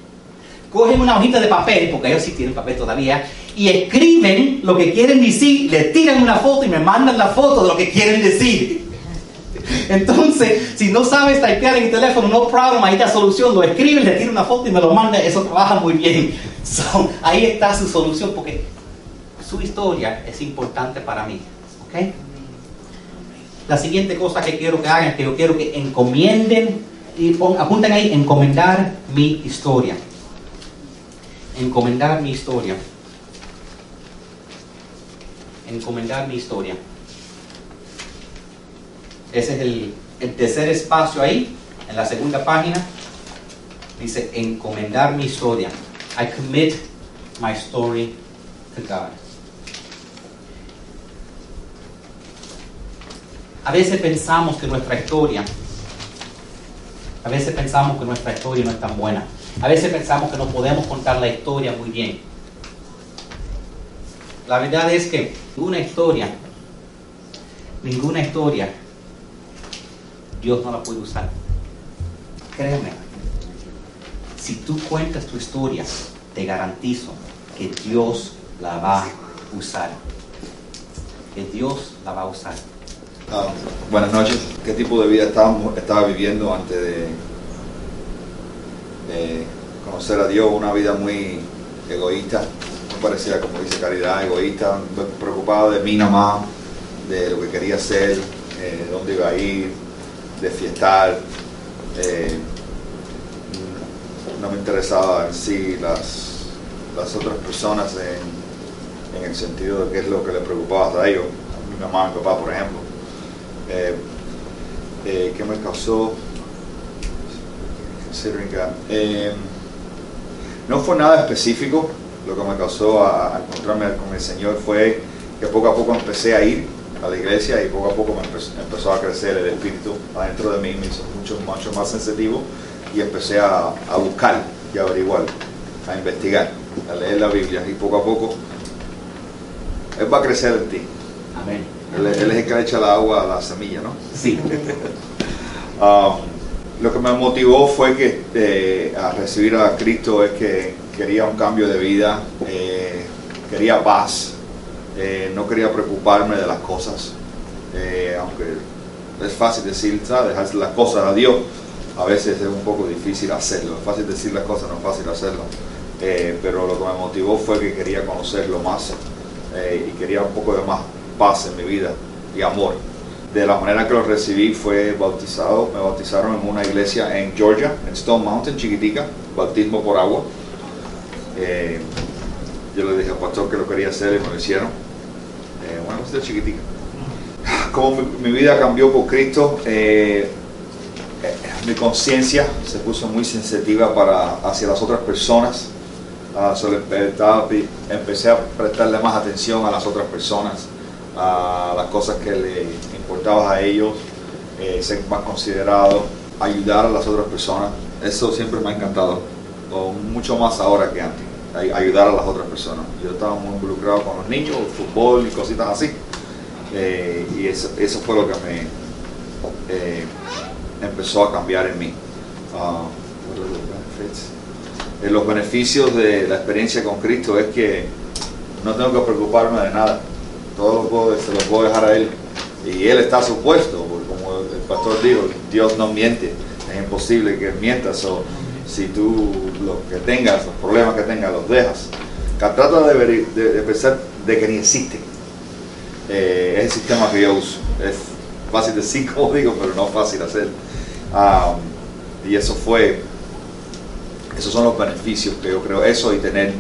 Cogen una hojita de papel, porque ellos sí tienen papel todavía, y escriben lo que quieren decir, le tiran una foto y me mandan la foto de lo que quieren decir. Entonces, si no sabes typear en el teléfono, no problem, ahí está solución. Lo escriben, le tiran una foto y me lo mandan, eso trabaja muy bien. ahí está su solución, porque su historia es importante para mí. ¿Ok? La siguiente cosa que quiero que hagan es que yo quiero que encomienden y apunten ahí, encomendar mi historia. Encomendar mi historia. Encomendar mi historia. Ese es el, tercer espacio ahí, en la segunda página. Dice, encomendar mi historia. I commit my story to God. A veces pensamos que nuestra historia, a veces pensamos que nuestra historia no es tan buena. A veces pensamos que no podemos contar la historia muy bien. La verdad es que ninguna historia, ninguna historia, Dios no la puede usar. Créeme, si tú cuentas tu historia, te garantizo que Dios la va a usar. Que Dios la va a usar. Ah, buenas noches. ¿Qué tipo de vida estaba, viviendo antes de, conocer a Dios? Una vida muy egoísta, muy parecida, como dice Caridad, egoísta, preocupado de mí nomás, de lo que quería hacer, eh, dónde iba a ir, de fiestar. Eh, no me interesaba en sí las, las otras personas en, en, el sentido de qué es lo que le preocupaba a ellos, a mi mamá, a mi papá, por ejemplo. Eh, eh, ¿Qué me causó? No fue nada específico, lo que me causó a, encontrarme con el Señor fue que poco a poco empecé a ir a la iglesia y poco a poco me empezó, a crecer el espíritu adentro de mí, me hizo mucho, mucho más sensitivo y empecé a, buscar y a averiguar, a investigar, a leer la Biblia y poco a poco Él va a crecer en ti. Amén. Él, es el que le echa el agua a la semilla, ¿no? Sí. Um, lo que me motivó fue que eh, a recibir a Cristo es que quería un cambio de vida, eh, quería paz, eh, no quería preocuparme de las cosas, aunque es fácil decir, dejar las cosas a Dios, a veces es un poco difícil hacerlo, es fácil decir las cosas, no es fácil hacerlo, pero lo que me motivó fue que quería conocerlo más y quería un poco de más paz en mi vida y amor. De la manera que lo recibí fue bautizado, me bautizaron en una iglesia en Georgia, en Stone Mountain, chiquitica, bautismo por agua. Eh, yo le dije al pastor que lo quería hacer y me lo hicieron. Eh, cosita chiquitica. Como mi, vida cambió por Cristo, eh, mi conciencia se puso muy sensitiva para, hacia las otras personas. Uh, empecé a prestarle más atención a las otras personas, a las cosas que le importabas a ellos, eh, ser más considerado, ayudar a las otras personas. Eso siempre me ha encantado, mucho más ahora que antes, ayudar a las otras personas. Yo estaba muy involucrado con los niños, fútbol y cositas así. Eh, y eso, eso, fue lo que me eh, empezó a cambiar en mí. Uh, los beneficios de la experiencia con Cristo es que no tengo que preocuparme de nada. Todo lo puedo, se lo puedo dejar a Él y él está supuesto, porque como el pastor dijo, Dios no miente, es imposible que mientas, o si tú lo que tengas, los problemas que tengas, los dejas. Trata de, de, pensar de que ni existe. Eh, es el sistema que yo uso. Es fácil decir, como digo, pero no fácil hacer. y eso fue, esos son los beneficios que yo creo, eso y tener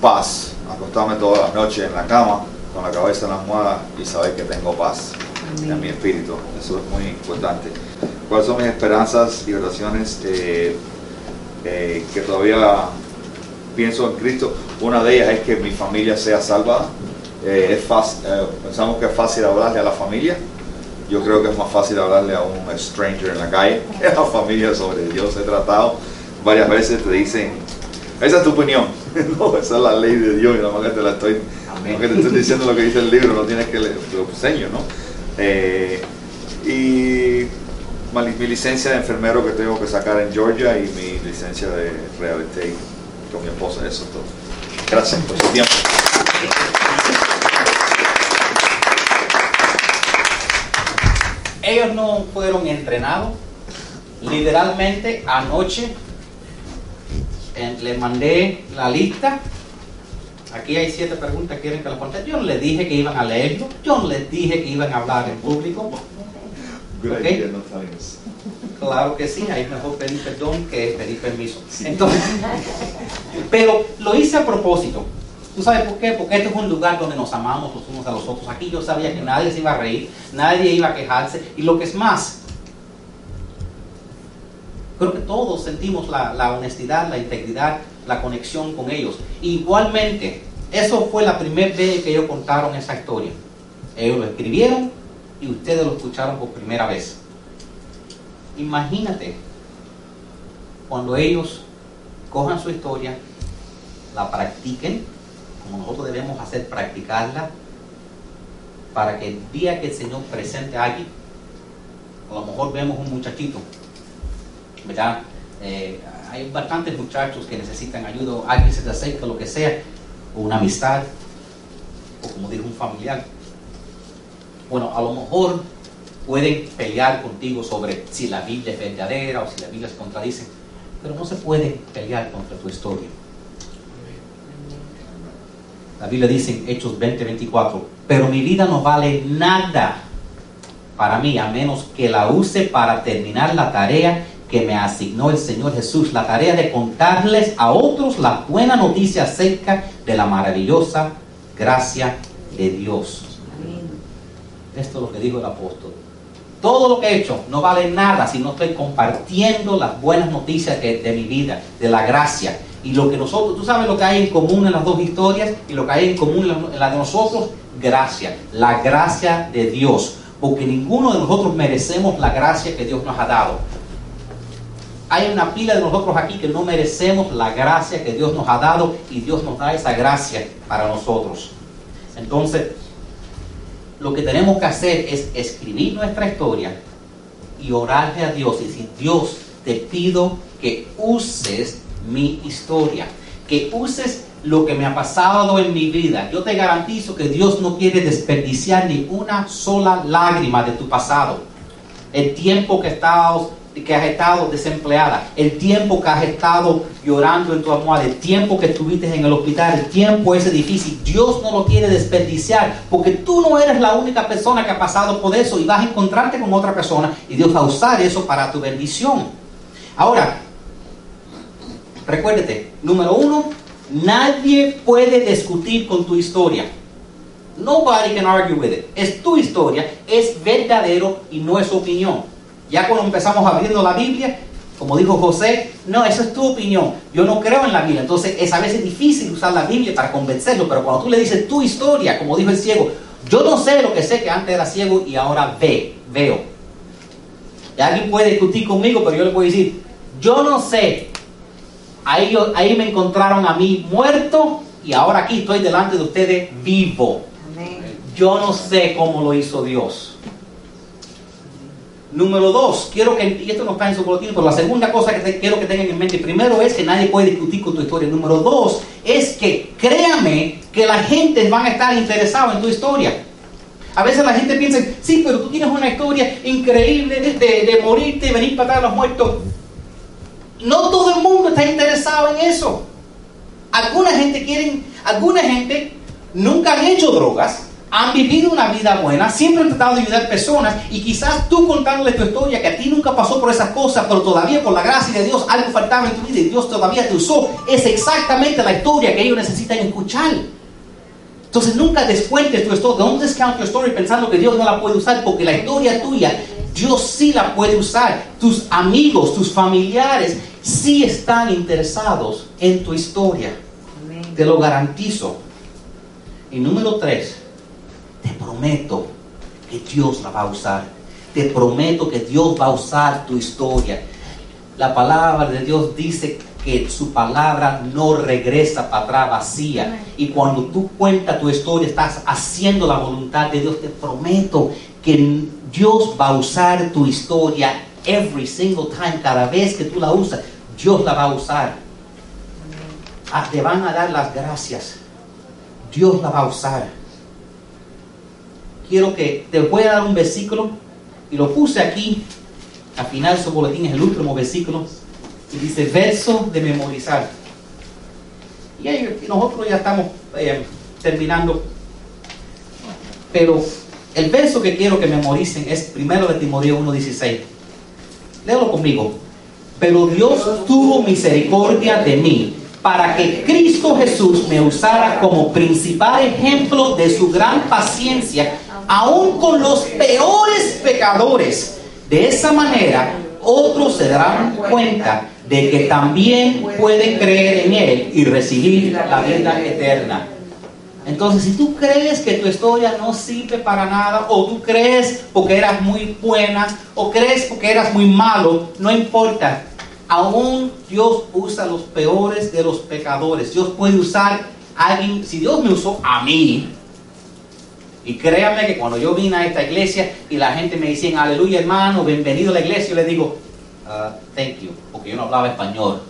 paz, acostarme todas las noches en la cama, con la cabeza en la almohada y saber que tengo paz en mi espíritu. Eso es muy importante. ¿Cuáles son mis esperanzas y oraciones eh, eh, que todavía pienso en Cristo? Una de ellas es que mi familia sea salvada. Eh, es fácil, pensamos que es fácil hablarle a la familia. Yo creo que es más fácil hablarle a un stranger en la calle que a la familia sobre Dios. He tratado varias veces, te dicen, esa es tu opinión. no, esa es la ley de Dios y nada más que te la estoy te estoy diciendo lo que dice el libro, no tienes que leer, lo enseño, ¿no? Eh, y mi, licencia de enfermero que tengo que sacar en Georgia y mi licencia de real estate con mi esposa, eso es todo. Gracias por su tiempo. Ellos no fueron entrenados. Literalmente anoche les mandé la lista Aquí hay siete preguntas, quieren que las conteste. Yo no les dije que iban a leerlo, yo no les dije que iban a hablar en público. ¿Okay? Claro que sí, hay mejor pedir perdón que pedir permiso. Entonces, pero lo hice a propósito. ¿Tú sabes por qué? Porque este es un lugar donde nos amamos los unos a los otros. Aquí yo sabía que nadie se iba a reír, nadie iba a quejarse. Y lo que es más, creo que todos sentimos la, la honestidad, la integridad la conexión con ellos. Igualmente, eso fue la primera vez que ellos contaron esa historia. Ellos lo escribieron y ustedes lo escucharon por primera vez. Imagínate cuando ellos cojan su historia, la practiquen, como nosotros debemos hacer, practicarla, para que el día que el Señor presente a alguien, a lo mejor vemos un muchachito, ¿verdad? Eh, hay bastantes muchachos que necesitan ayuda, alguien se te acerca, lo que sea, o una amistad, o como dijo un familiar. Bueno, a lo mejor pueden pelear contigo sobre si la Biblia es verdadera o si la Biblia se contradice, pero no se puede pelear contra tu historia. La Biblia dice en Hechos 20:24, pero mi vida no vale nada para mí, a menos que la use para terminar la tarea que me asignó el Señor Jesús, la tarea de contarles a otros la buena noticia acerca de la maravillosa gracia de Dios. Esto es lo que dijo el apóstol. Todo lo que he hecho no vale nada si no estoy compartiendo las buenas noticias de, mi vida, de la gracia. Y lo que nosotros, tú sabes lo que hay en común en las dos historias y lo que hay en común en la de nosotros, gracia, la gracia de Dios. Porque ninguno de nosotros merecemos la gracia que Dios nos ha dado. Hay una pila de nosotros aquí que no merecemos la gracia que Dios nos ha dado y Dios nos da esa gracia para nosotros. Entonces, lo que tenemos que hacer es escribir nuestra historia y orarle a Dios y decir, Dios, te pido que uses mi historia, que uses lo que me ha pasado en mi vida. Yo te garantizo que Dios no quiere desperdiciar ni una sola lágrima de tu pasado. El tiempo que estabas que has estado desempleada, el tiempo que has estado llorando en tu almohada, el tiempo que estuviste en el hospital, el tiempo ese difícil, Dios no lo quiere desperdiciar, porque tú no eres la única persona que ha pasado por eso y vas a encontrarte con otra persona y Dios va a usar eso para tu bendición. Ahora, recuérdate, número uno, nadie puede discutir con tu historia. Nobody can argue with it. Es tu historia, es verdadero y no es opinión. Ya cuando empezamos abriendo la Biblia, como dijo José, no, esa es tu opinión. Yo no creo en la Biblia. Entonces es a veces difícil usar la Biblia para convencerlo, pero cuando tú le dices tu historia, como dijo el ciego, yo no sé lo que sé que antes era ciego y ahora ve, veo. Y alguien puede discutir conmigo, pero yo le puedo decir, yo no sé. Ahí, ahí me encontraron a mí muerto y ahora aquí estoy delante de ustedes vivo. Yo no sé cómo lo hizo Dios. Número dos, quiero que, y esto no está en su boletín, pero la segunda cosa que quiero que tengan en mente, primero es que nadie puede discutir con tu historia. Número dos, es que créame que la gente van a estar interesada en tu historia. A veces la gente piensa, sí, pero tú tienes una historia increíble de, de morirte y venir para atrás a los muertos. No todo el mundo está interesado en eso. Alguna gente quieren, alguna gente nunca han hecho drogas, han vivido una vida buena, siempre han tratado de ayudar personas y quizás tú contándole tu historia que a ti nunca pasó por esas cosas, pero todavía por la gracia de Dios algo faltaba en tu vida y Dios todavía te usó, es exactamente la historia que ellos necesitan escuchar. Entonces nunca descuentes tu historia, don't discount your story pensando que Dios no la puede usar porque la historia tuya Dios sí la puede usar. Tus amigos, tus familiares sí están interesados en tu historia. Te lo garantizo. Y número tres, te prometo que Dios la va a usar. Te prometo que Dios va a usar tu historia. La palabra de Dios dice que su palabra no regresa para atrás vacía. Y cuando tú cuentas tu historia, estás haciendo la voluntad de Dios. Te prometo que Dios va a usar tu historia every single time. Cada vez que tú la usas, Dios la va a usar. Ah, te van a dar las gracias. Dios la va a usar quiero que te voy a dar un versículo y lo puse aquí al final su boletín, es el último versículo y dice verso de memorizar. Y nosotros ya estamos eh, terminando, pero el verso que quiero que memoricen es primero de Timoteo 1.16. Léelo conmigo. Pero Dios tuvo misericordia de mí para que Cristo Jesús me usara como principal ejemplo de su gran paciencia aún con los peores pecadores. De esa manera, otros se darán cuenta de que también pueden creer en Él y recibir la vida eterna. Entonces, si tú crees que tu historia no sirve para nada, o tú crees porque eras muy buena, o crees porque eras muy malo, no importa. Aún Dios usa los peores de los pecadores. Dios puede usar a alguien, si Dios me usó a mí, y créanme que cuando yo vine a esta iglesia y la gente me decía, aleluya hermano, bienvenido a la iglesia, yo le digo, uh, thank you, porque yo no hablaba español.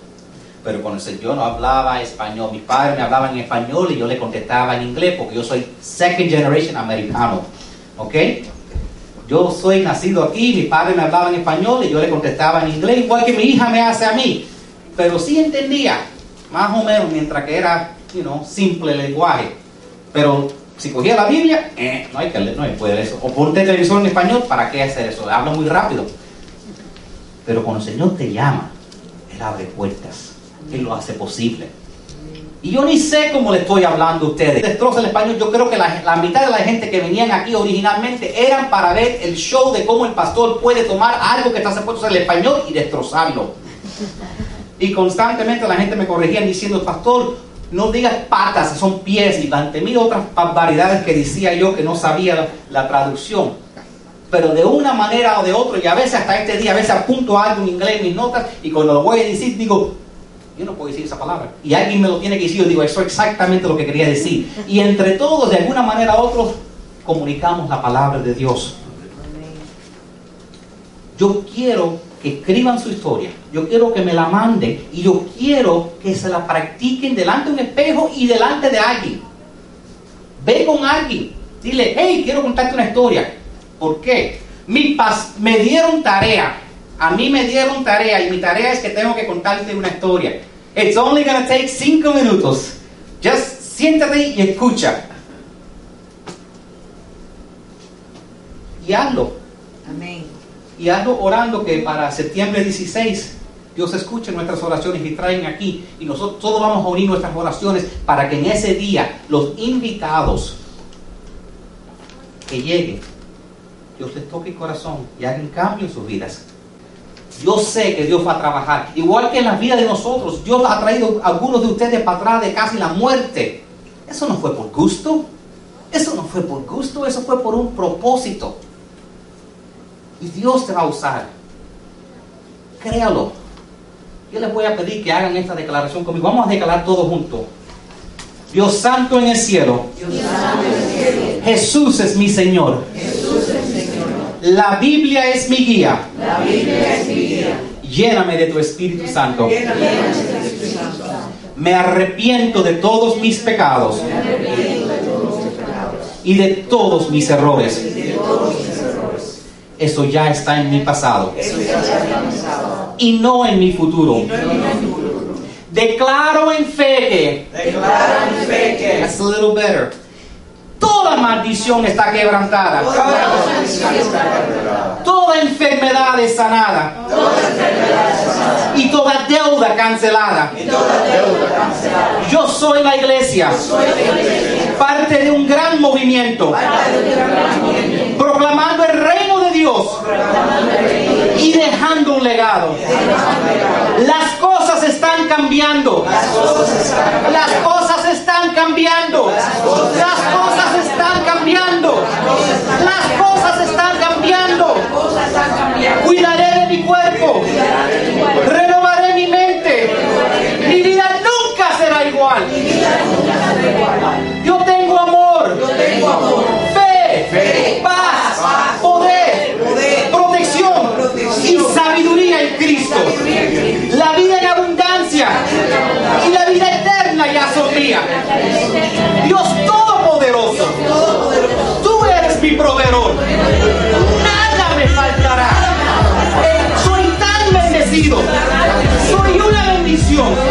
Pero cuando yo no hablaba español, mis padres me hablaban en español y yo le contestaba en inglés porque yo soy second generation americano. ¿Ok? Yo soy nacido aquí, mis padres me hablaban en español y yo le contestaba en inglés, igual que mi hija me hace a mí. Pero sí entendía, más o menos, mientras que era, you know, simple lenguaje. Pero Si cogía la Biblia, eh, no hay que leer, no hay que poder eso. O ponte televisor en español, ¿para qué hacer eso? Habla muy rápido. Pero cuando el Señor te llama, Él abre puertas. Él lo hace posible. Y yo ni sé cómo le estoy hablando a ustedes. Destroza el español. Yo creo que la, la, mitad de la gente que venían aquí originalmente eran para ver el show de cómo el pastor puede tomar algo que está supuesto en el español y destrozarlo. Y constantemente la gente me corregía diciendo, pastor, no digas patas, son pies. Y ante mí otras barbaridades que decía yo que no sabía la, la, traducción. Pero de una manera o de otra, y a veces hasta este día, a veces apunto algo en inglés en mis notas, y cuando lo voy a decir, digo, yo no puedo decir esa palabra. Y alguien me lo tiene que decir, yo digo, eso es exactamente lo que quería decir. Y entre todos, de alguna manera u otra, comunicamos la palabra de Dios. Yo quiero que escriban su historia, yo quiero que me la manden y yo quiero que se la practiquen delante de un espejo y delante de alguien. Ve con alguien, dile, hey, quiero contarte una historia. ¿Por qué? Mi pas me dieron tarea, a mí me dieron tarea y mi tarea es que tengo que contarte una historia. It's only gonna take cinco minutos. Just siéntate y escucha. Y hazlo. Amén. Y hazlo orando que para septiembre 16 Dios escuche nuestras oraciones y traen aquí. Y nosotros todos vamos a unir nuestras oraciones para que en ese día los invitados que lleguen, Dios les toque el corazón y hagan cambio en sus vidas. Yo sé que Dios va a trabajar. Igual que en la vida de nosotros, Dios ha traído a algunos de ustedes para atrás de casi la muerte. Eso no fue por gusto. Eso no fue por gusto, eso fue por un propósito. Y Dios te va a usar. Créalo. Yo les voy a pedir que hagan esta declaración conmigo. Vamos a declarar todos juntos. Dios santo en el cielo. Jesús es mi Señor. Jesús es mi Señor. La Biblia es mi guía. La Biblia es mi guía. Lléname de tu Espíritu Santo. Lléname de tu Espíritu Santo. Me arrepiento de todos mis pecados Me arrepiento de todos mis pecados y de todos mis errores. y de todos mis errores. Eso ya está en mi pasado y no en mi futuro. En. Declaro en fe que que That's a little better. Toda maldición está quebrantada. toda enfermedad es sanada. Y toda deuda cancelada. Yo soy la iglesia. Parte de un gran movimiento. Proclamando Y dejando un legado. Las cosas están cambiando. Las cosas están cambiando. Las cosas están cambiando. Las cosas están Soy una bendición.